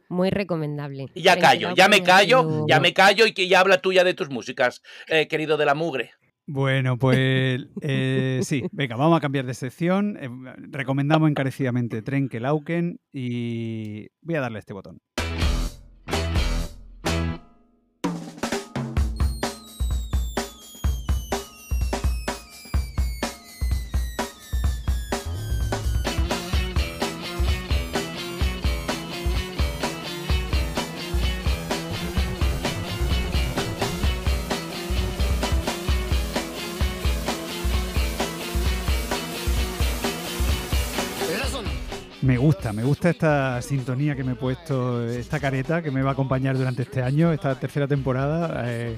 Muy recomendable. Y ya callo, al ya me callo, ya me callo y que ya habla tuya de tus músicas, eh, querido de la mugre. Bueno, pues eh, sí, venga, vamos a cambiar de sección. Eh, recomendamos encarecidamente Trenkelauken y voy a darle este botón. Me gusta, me gusta esta sintonía que me he puesto, esta careta que me va a acompañar durante este año, esta tercera temporada. eh,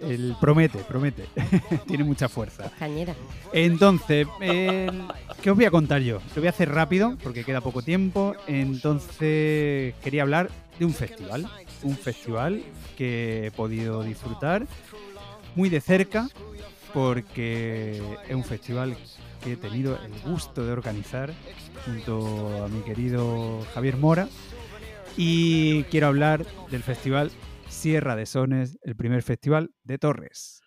el promete, promete. Tiene mucha fuerza. Cañera. Entonces, el- ¿qué os voy a contar yo? Lo voy a hacer rápido porque queda poco tiempo. Entonces, quería hablar de un festival. Un festival que he podido disfrutar muy de cerca porque es un festival que he tenido el gusto de organizar junto a mi querido Javier Mora. Y quiero hablar del festival Sierra de Sones, el primer festival de Torres.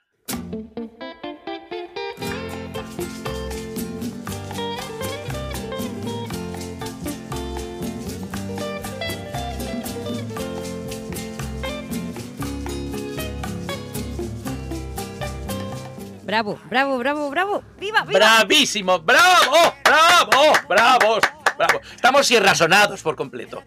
Bravo, bravo, bravo, bravo. ¡Viva, viva! ¡Bravísimo! ¡Bravo! ¡Bravo! ¡Bravos! ¡Bravo! Estamos sierrasonados por completo.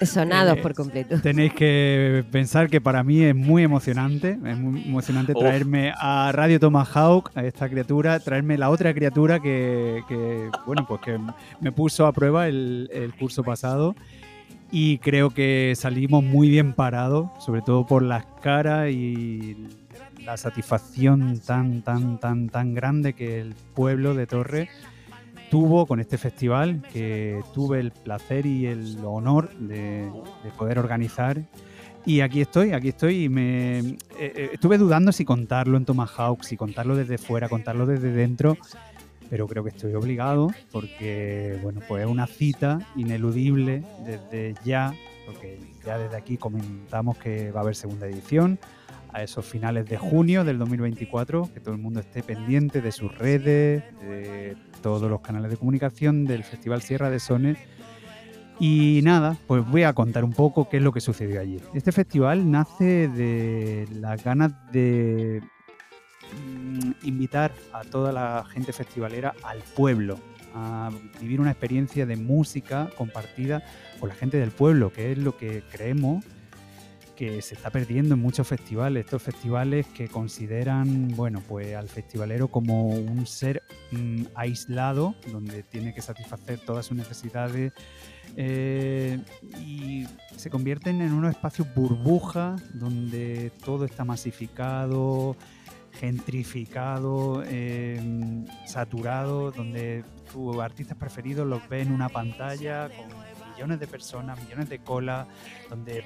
Sonados Eh, por completo. Tenéis que pensar que para mí es muy emocionante, es muy emocionante Uf. traerme a Radio Tomahawk, a esta criatura, traerme la otra criatura que, que, bueno, pues que me puso a prueba el, el curso pasado y creo que salimos muy bien parados, sobre todo por las caras y la satisfacción tan, tan, tan, tan grande que el pueblo de Torres tuvo con este festival que tuve el placer y el honor de, de poder organizar. Y aquí estoy, aquí estoy y me eh, eh, estuve dudando si contarlo en Tomahawk, si contarlo desde fuera, contarlo desde dentro, pero creo que estoy obligado porque bueno, pues es una cita ineludible desde ya, porque ya desde aquí comentamos que va a haber segunda edición a esos finales de junio del 2024, que todo el mundo esté pendiente de sus redes, de todos los canales de comunicación del Festival Sierra de Sones. Y nada, pues voy a contar un poco qué es lo que sucedió allí. Este festival nace de las ganas de mm, invitar a toda la gente festivalera al pueblo, a vivir una experiencia de música compartida con la gente del pueblo, que es lo que creemos que se está perdiendo en muchos festivales, estos festivales que consideran, bueno, pues al festivalero como un ser mm, aislado, donde tiene que satisfacer todas sus necesidades eh, y se convierten en unos espacios burbuja donde todo está masificado, gentrificado, eh, saturado, donde tus artistas preferidos los ves en una pantalla con millones de personas, millones de colas, donde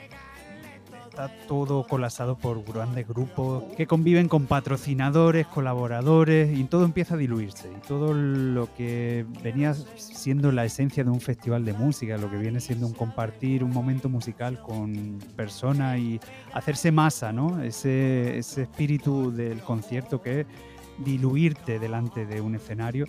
está todo colapsado por grandes grupos que conviven con patrocinadores, colaboradores y todo empieza a diluirse. Y todo lo que venía siendo la esencia de un festival de música, lo que viene siendo un compartir un momento musical con personas y hacerse masa, ¿no? Ese, ese espíritu del concierto que es diluirte delante de un escenario,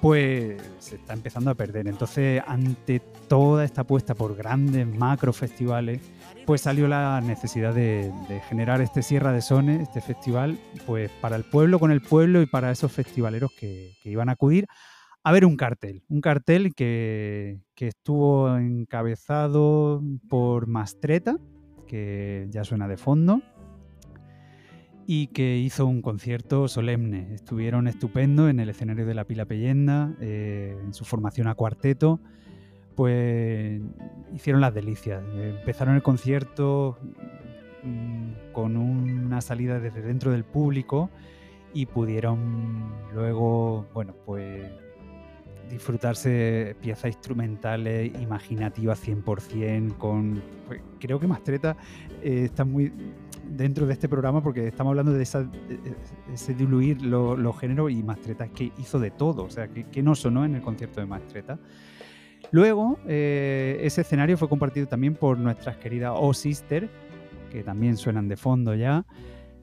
pues se está empezando a perder. Entonces, ante toda esta apuesta por grandes macro festivales, pues salió la necesidad de, generar este Sierra de Sones, este festival, pues para el pueblo, con el pueblo y para esos festivaleros que, iban a acudir a ver un cartel. Un cartel que, estuvo encabezado por Mastreta, que ya suena de fondo, y que hizo un concierto solemne. Estuvieron estupendo en el escenario de la Pila Pellenda, eh, en su formación a cuarteto, pues hicieron las delicias. Empezaron el concierto mm, con una salida desde dentro del público y pudieron luego, bueno, pues disfrutarse piezas instrumentales imaginativas 100% con pues, creo que Mastreta eh, está muy dentro de este programa porque estamos hablando de, esa, ese diluir los géneros y Mastreta es que hizo de todo, o sea, que, no sonó en el concierto de Mastreta. Luego, eh, ese escenario fue compartido también por nuestras queridas O Sister, que también suenan de fondo ya.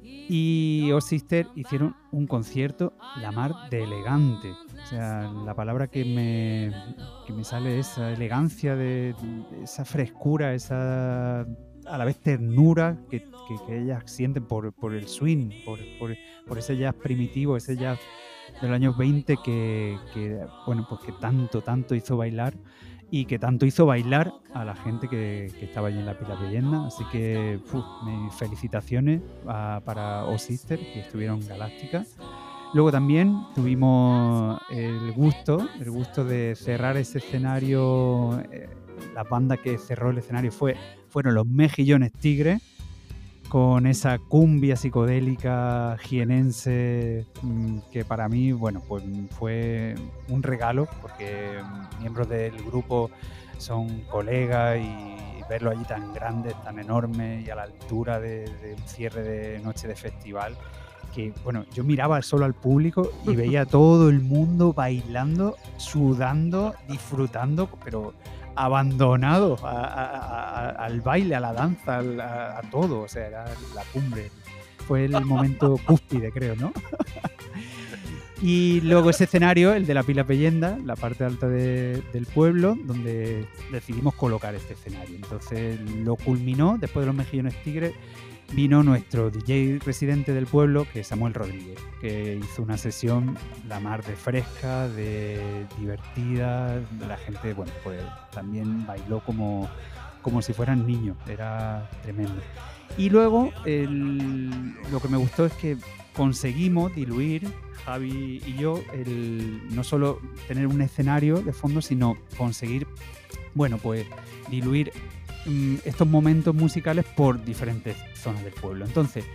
Y O Sister hicieron un concierto la mar de elegante. O sea, la palabra que me, que me sale es esa elegancia, de, esa frescura, esa a la vez ternura que, ellas sienten por, el swing, por, ese jazz primitivo, ese jazz de los años 20 que, bueno, pues que tanto, tanto hizo bailar y que tanto hizo bailar a la gente que, estaba allí en la pila de leyenda. Así que mis felicitaciones para O Sister, que estuvieron galácticas. Luego también tuvimos el gusto, el gusto de cerrar ese escenario. Eh, la banda que cerró el escenario fue, fueron los Mejillones Tigres, con esa cumbia psicodélica jienense mm, que para mí, bueno, pues fue un regalo, porque miembros del grupo son colegas y verlo allí tan grande, tan enorme y a la altura de, de un cierre de noche de festival, que, bueno, yo miraba solo al público y veía a todo el mundo bailando, sudando, disfrutando, pero abandonado al baile, a la danza, a, todo, o sea, era la cumbre. Fue el momento cúspide, creo, ¿no? y luego ese escenario, el de la Pila Pellenda, la parte alta del pueblo, donde decidimos colocar este escenario. Entonces lo culminó, después de los Mejillones Tigres, vino nuestro DJ residente del pueblo, que es Samuel Rodríguez, que hizo una sesión la mar de fresca, de divertida, la gente, bueno, pues también bailó como, como si fueran niños, era tremendo. Y luego lo que me gustó es que conseguimos diluir, Javi y yo, el, no solo tener un escenario de fondo, sino conseguir, bueno, pues diluir Mm, estos momentos musicales por diferentes zonas del pueblo. Entonces,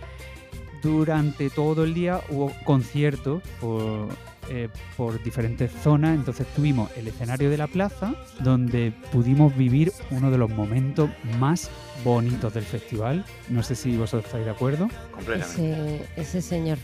durante todo el día hubo conciertos por, eh, por diferentes zonas. Entonces tuvimos el escenario de la plaza, donde pudimos vivir uno de los momentos más bonitos del festival. No sé si vosotros estáis de acuerdo. Completamente. Ese, ese señor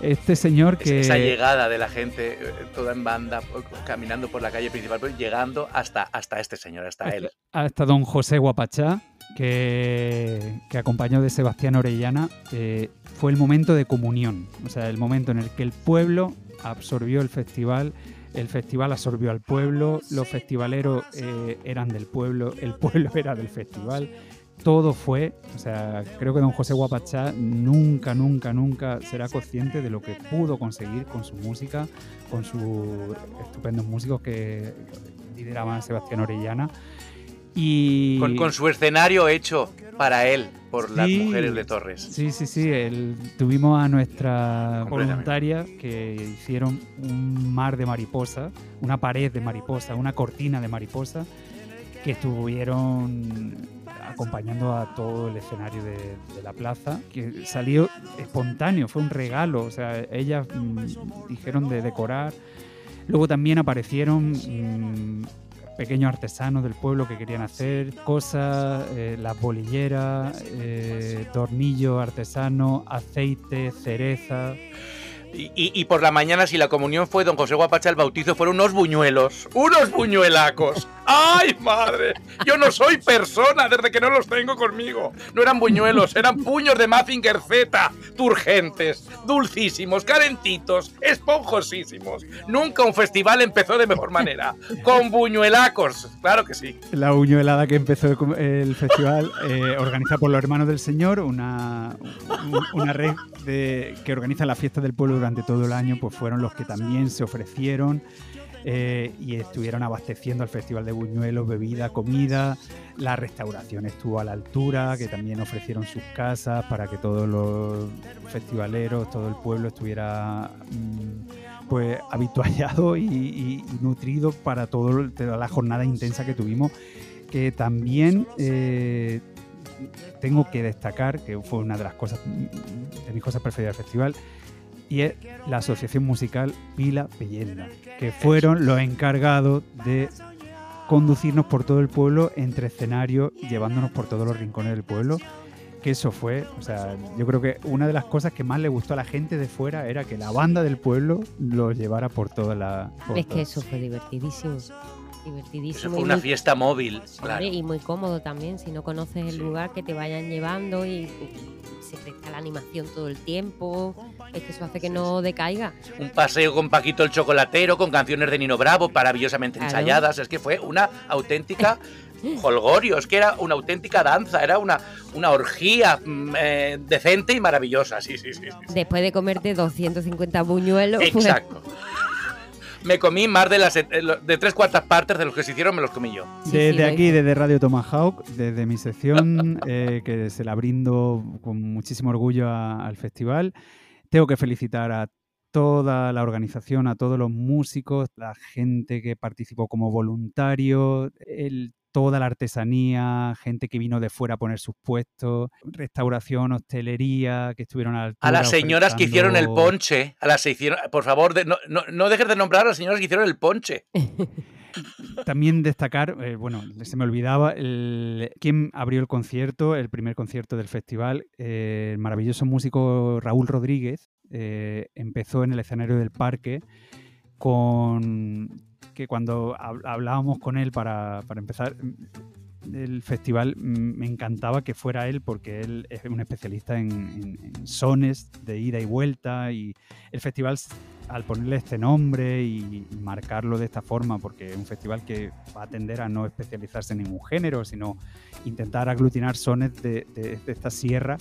este señor que... Esa llegada de la gente, eh, toda en banda, caminando por la calle principal, pues llegando hasta, hasta este señor, hasta, él. Hasta don José Guapachá, que, que acompañó de Sebastián Orellana, eh, fue el momento de comunión, o sea, el momento en el que el pueblo absorbió el festival, el festival absorbió al pueblo, los festivaleros eh, eran del pueblo, el pueblo era del festival todo fue, o sea, creo que don José Guapachá nunca, nunca, nunca será consciente de lo que pudo conseguir con su música, con sus estupendos músicos que lideraban Sebastián Orellana. Y... Con, su escenario hecho para él, por las mujeres de Torres. Sí, sí, sí. tuvimos a nuestra voluntaria que hicieron un mar de mariposa, una pared de mariposa, una cortina de mariposa, que estuvieron acompañando a todo el escenario de, la plaza, que salió espontáneo, fue un regalo, o sea, ellas mm, dijeron de decorar. Luego también aparecieron mm, pequeños artesanos del pueblo que querían hacer cosas, eh, las bolilleras, eh, tornillos artesanos, aceite, cereza. Y, por la mañana, si la comunión fue don José Guapacha, el bautizo fueron unos buñuelos, unos buñuelacos. ¡Ay, madre! Yo no soy persona desde que no los tengo conmigo. No eran buñuelos, eran puños de Mazinger Z, turgentes, dulcísimos, calentitos, esponjosísimos. Nunca un festival empezó de mejor manera. Con buñuelacos, claro que sí. La buñuelada que empezó el, festival, eh, organizada por los Hermanos del Señor, una, un- una red que organiza la fiesta del pueblo durante todo el año, pues fueron los que también se ofrecieron eh, y estuvieron abasteciendo al Festival de Buñuelos, bebida, comida. La restauración estuvo a la altura, que también ofrecieron sus casas para que todos los festivaleros, todo el pueblo estuviera mm, pues habituallado y, nutrido para toda la jornada intensa que tuvimos. Que también eh, tengo que destacar, que fue una de las cosas, de mis cosas preferidas del festival, y es la Asociación Musical Pila Pellenda, que fueron los encargados de conducirnos por todo el pueblo entre escenarios, llevándonos por todos los rincones del pueblo. Que eso fue, o sea, yo creo que una de las cosas que más le gustó a la gente de fuera era que la banda del pueblo los llevara por toda la. por Es que eso fue divertidísimo. Eso Divertidísimo. fue y una muy- fiesta móvil, claro. Y muy cómodo también, si no conoces el lugar, que te vayan llevando y se presta la animación todo el tiempo. Es que eso hace que no decaiga. Un paseo con Paquito el Chocolatero, con canciones de Nino Bravo, maravillosamente Claro. ensayadas. Es que fue una auténtica holgorio, es que era una auténtica danza, era una, una orgía mm, eh, decente y maravillosa. Sí, sí, sí. sí. Después de comerte 250 buñuelos, pues, Exacto. Me comí más de las eh, de tres cuartas partes de los que se hicieron, me los comí yo. Sí, Desde sí, aquí, hice. desde Radio Tomahawk, desde mi sección, eh, que se la brindo con muchísimo orgullo a- al festival, tengo que felicitar a toda la organización, a todos los músicos, la gente que participó como voluntario, el- toda la artesanía, gente que vino de fuera a poner sus puestos, restauración, hostelería, que estuvieron a la altura. A las señoras que hicieron el ponche, a las se hicieron, por favor, de- no, no, no dejes de nombrar a las señoras que hicieron el ponche. También destacar, eh, bueno, se me olvidaba, el, quién abrió el concierto, el primer concierto del festival, eh, el maravilloso músico Raúl Rodríguez, eh, empezó en el escenario del parque con que cuando hab- hablábamos con él para, para empezar mm, el festival, mm, me encantaba que fuera él porque él es un especialista en, en- en sones de ida y vuelta y el festival al ponerle este nombre y marcarlo de esta forma, porque es un festival que va a tender a no especializarse en ningún género, sino intentar aglutinar sones de, de- de esta sierra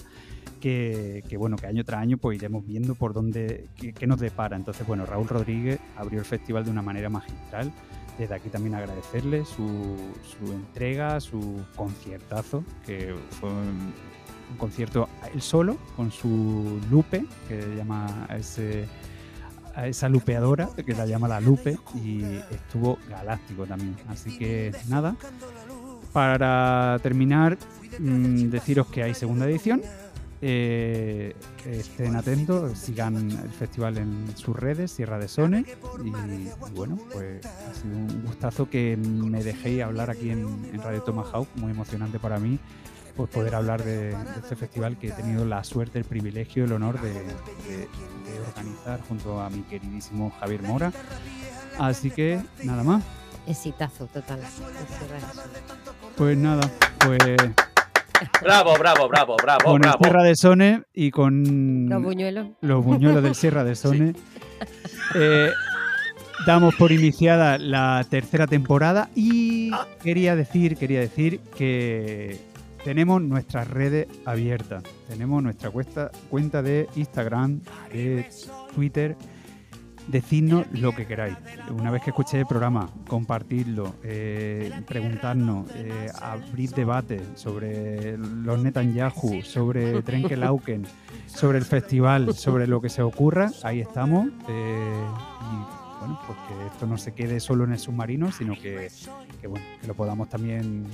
que, bueno, que año tras año pues iremos viendo por dónde, qué, nos depara. Entonces, bueno, Raúl Rodríguez abrió el festival de una manera magistral. Desde aquí también agradecerle su, entrega, su conciertazo, que fue un, concierto él solo, con su lupe, que llama a, ese, a esa lupeadora, que la llama la lupe, y estuvo galáctico también. Así que nada, para terminar, mm, deciros que hay segunda edición. Eh, estén atentos, sigan el festival en sus redes, Sierra de Sone. Y, bueno, pues ha sido un gustazo que me dejéis hablar aquí en, en Radio Tomahawk, muy emocionante para mí, pues poder hablar de, de este festival que he tenido la suerte, el privilegio, el honor de, de- de organizar junto a mi queridísimo Javier Mora. Así que nada más. exitazo total. Pues nada, pues Bravo, bravo, bravo, bravo, con el bravo. Sierra de Sone y con Los buñuelos. los buñuelos del Sierra de Sone. eh, damos por iniciada la tercera temporada y quería decir, quería decir que tenemos nuestras redes abiertas. Tenemos nuestra cuesta- cuenta de Instagram, de Twitter. Decidnos lo que queráis. Una vez que escuchéis el programa, compartidlo, eh, preguntarnos, eh, abrir debate sobre los Netanyahu, sobre Trenkelauken, sobre el festival, sobre lo que se ocurra. Ahí estamos. eh, y bueno, pues que esto no se quede solo en el submarino, sino que, que, bueno, que lo podamos también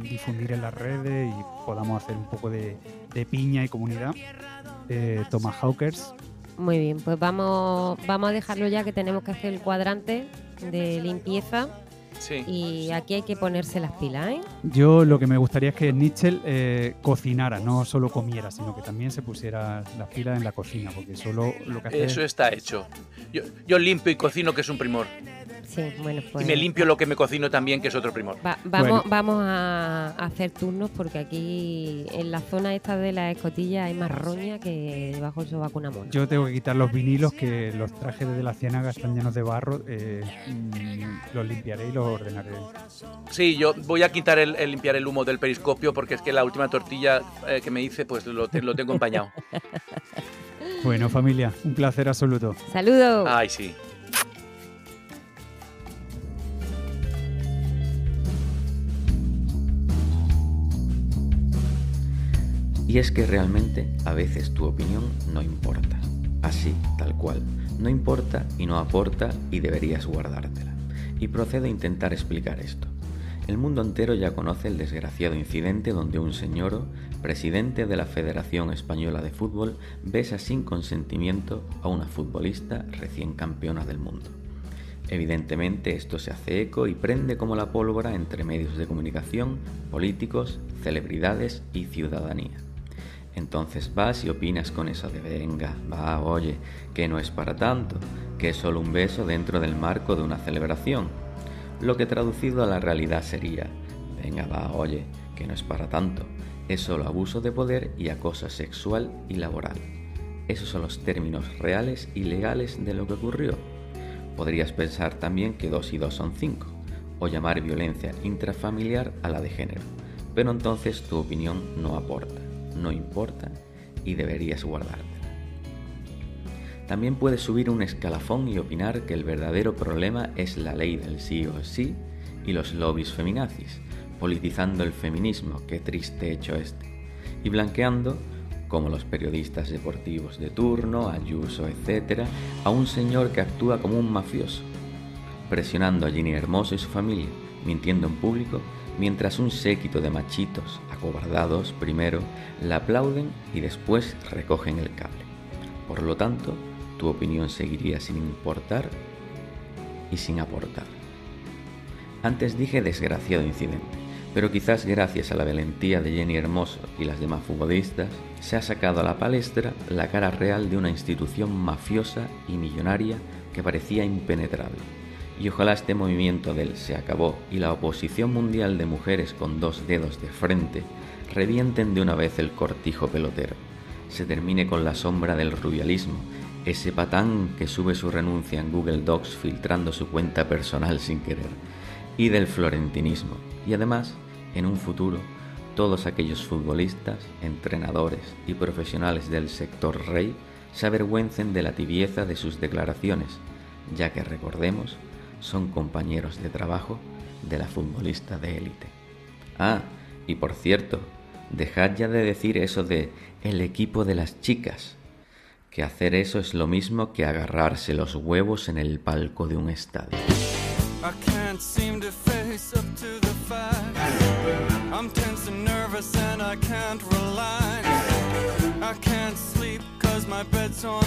difundir en las redes y podamos hacer un poco de, piña y comunidad. Eh, Tomahawkers, Muy bien, pues vamos, vamos a dejarlo ya que tenemos que hacer el cuadrante de limpieza Sí. y aquí hay que ponerse las pilas, ¿eh? Yo lo que me gustaría es que Nietzsche eh, cocinara, no solo comiera, sino que también se pusiera las pilas en la cocina, porque solo lo que hace Eso está hecho. Yo, yo limpio y cocino, que es un primor. Sí, bueno, pues. Y me limpio lo que me cocino también, que es otro primor. Va- vamos, Bueno. vamos a hacer turnos porque aquí en la zona esta de la escotilla hay más roña que debajo del sobaco una mona. Yo tengo que quitar los vinilos, que los trajes de la ciénaga están llenos de barro. eh, mm, los limpiaré y los ordenaré. Sí, yo voy a quitar el, el limpiar el humo del periscopio porque es que la última tortilla eh, que me hice, pues lo, te- lo tengo empañado. Bueno, familia, un placer absoluto. ¡Saludos! Ay, sí. Y es que realmente a veces tu opinión no importa. Así, tal cual. No importa y no aporta y deberías guardártela. Y procedo a intentar explicar esto. El mundo entero ya conoce el desgraciado incidente donde un señor, presidente de la Federación Española de Fútbol, besa sin consentimiento a una futbolista recién campeona del mundo. Evidentemente esto se hace eco y prende como la pólvora entre medios de comunicación, políticos, celebridades y ciudadanía. Entonces vas y opinas con eso de venga, va, oye, que no es para tanto, que es solo un beso dentro del marco de una celebración. Lo que traducido a la realidad sería, venga, va, oye, que no es para tanto, es solo abuso de poder y acoso sexual y laboral. Esos son los términos reales y legales de lo que ocurrió. Podrías pensar también que dos y dos son cinco, o llamar violencia intrafamiliar a la de género, pero entonces tu opinión no aporta, no importa y deberías guardártela. También puedes subir un escalafón y opinar que el verdadero problema es la ley del sí o sí y los lobbies feminazis, politizando el feminismo, qué triste hecho este, y blanqueando, como los periodistas deportivos de turno, Ayuso, etc., a un señor que actúa como un mafioso, presionando a Ginny Hermoso y su familia, mintiendo en público, mientras un séquito de machitos, acobardados primero, la aplauden y después recogen el cable. Por lo tanto, tu opinión seguiría sin importar y sin aportar. Antes dije desgraciado incidente, pero quizás gracias a la valentía de Jenny Hermoso y las demás futbolistas, se ha sacado a la palestra la cara real de una institución mafiosa y millonaria que parecía impenetrable. Y ojalá este movimiento del se acabó y la oposición mundial de mujeres con dos dedos de frente revienten de una vez el cortijo pelotero. Se termine con la sombra del rubialismo, ese patán que sube su renuncia en Google Docs filtrando su cuenta personal sin querer, y del florentinismo. Y además, en un futuro, todos aquellos futbolistas, entrenadores y profesionales del sector rey se avergüencen de la tibieza de sus declaraciones, ya que recordemos, son compañeros de trabajo de la futbolista de élite. Ah, y por cierto, dejad ya de decir eso de el equipo de las chicas, que hacer eso es lo mismo que agarrarse los huevos en el palco de un estadio. My bed's on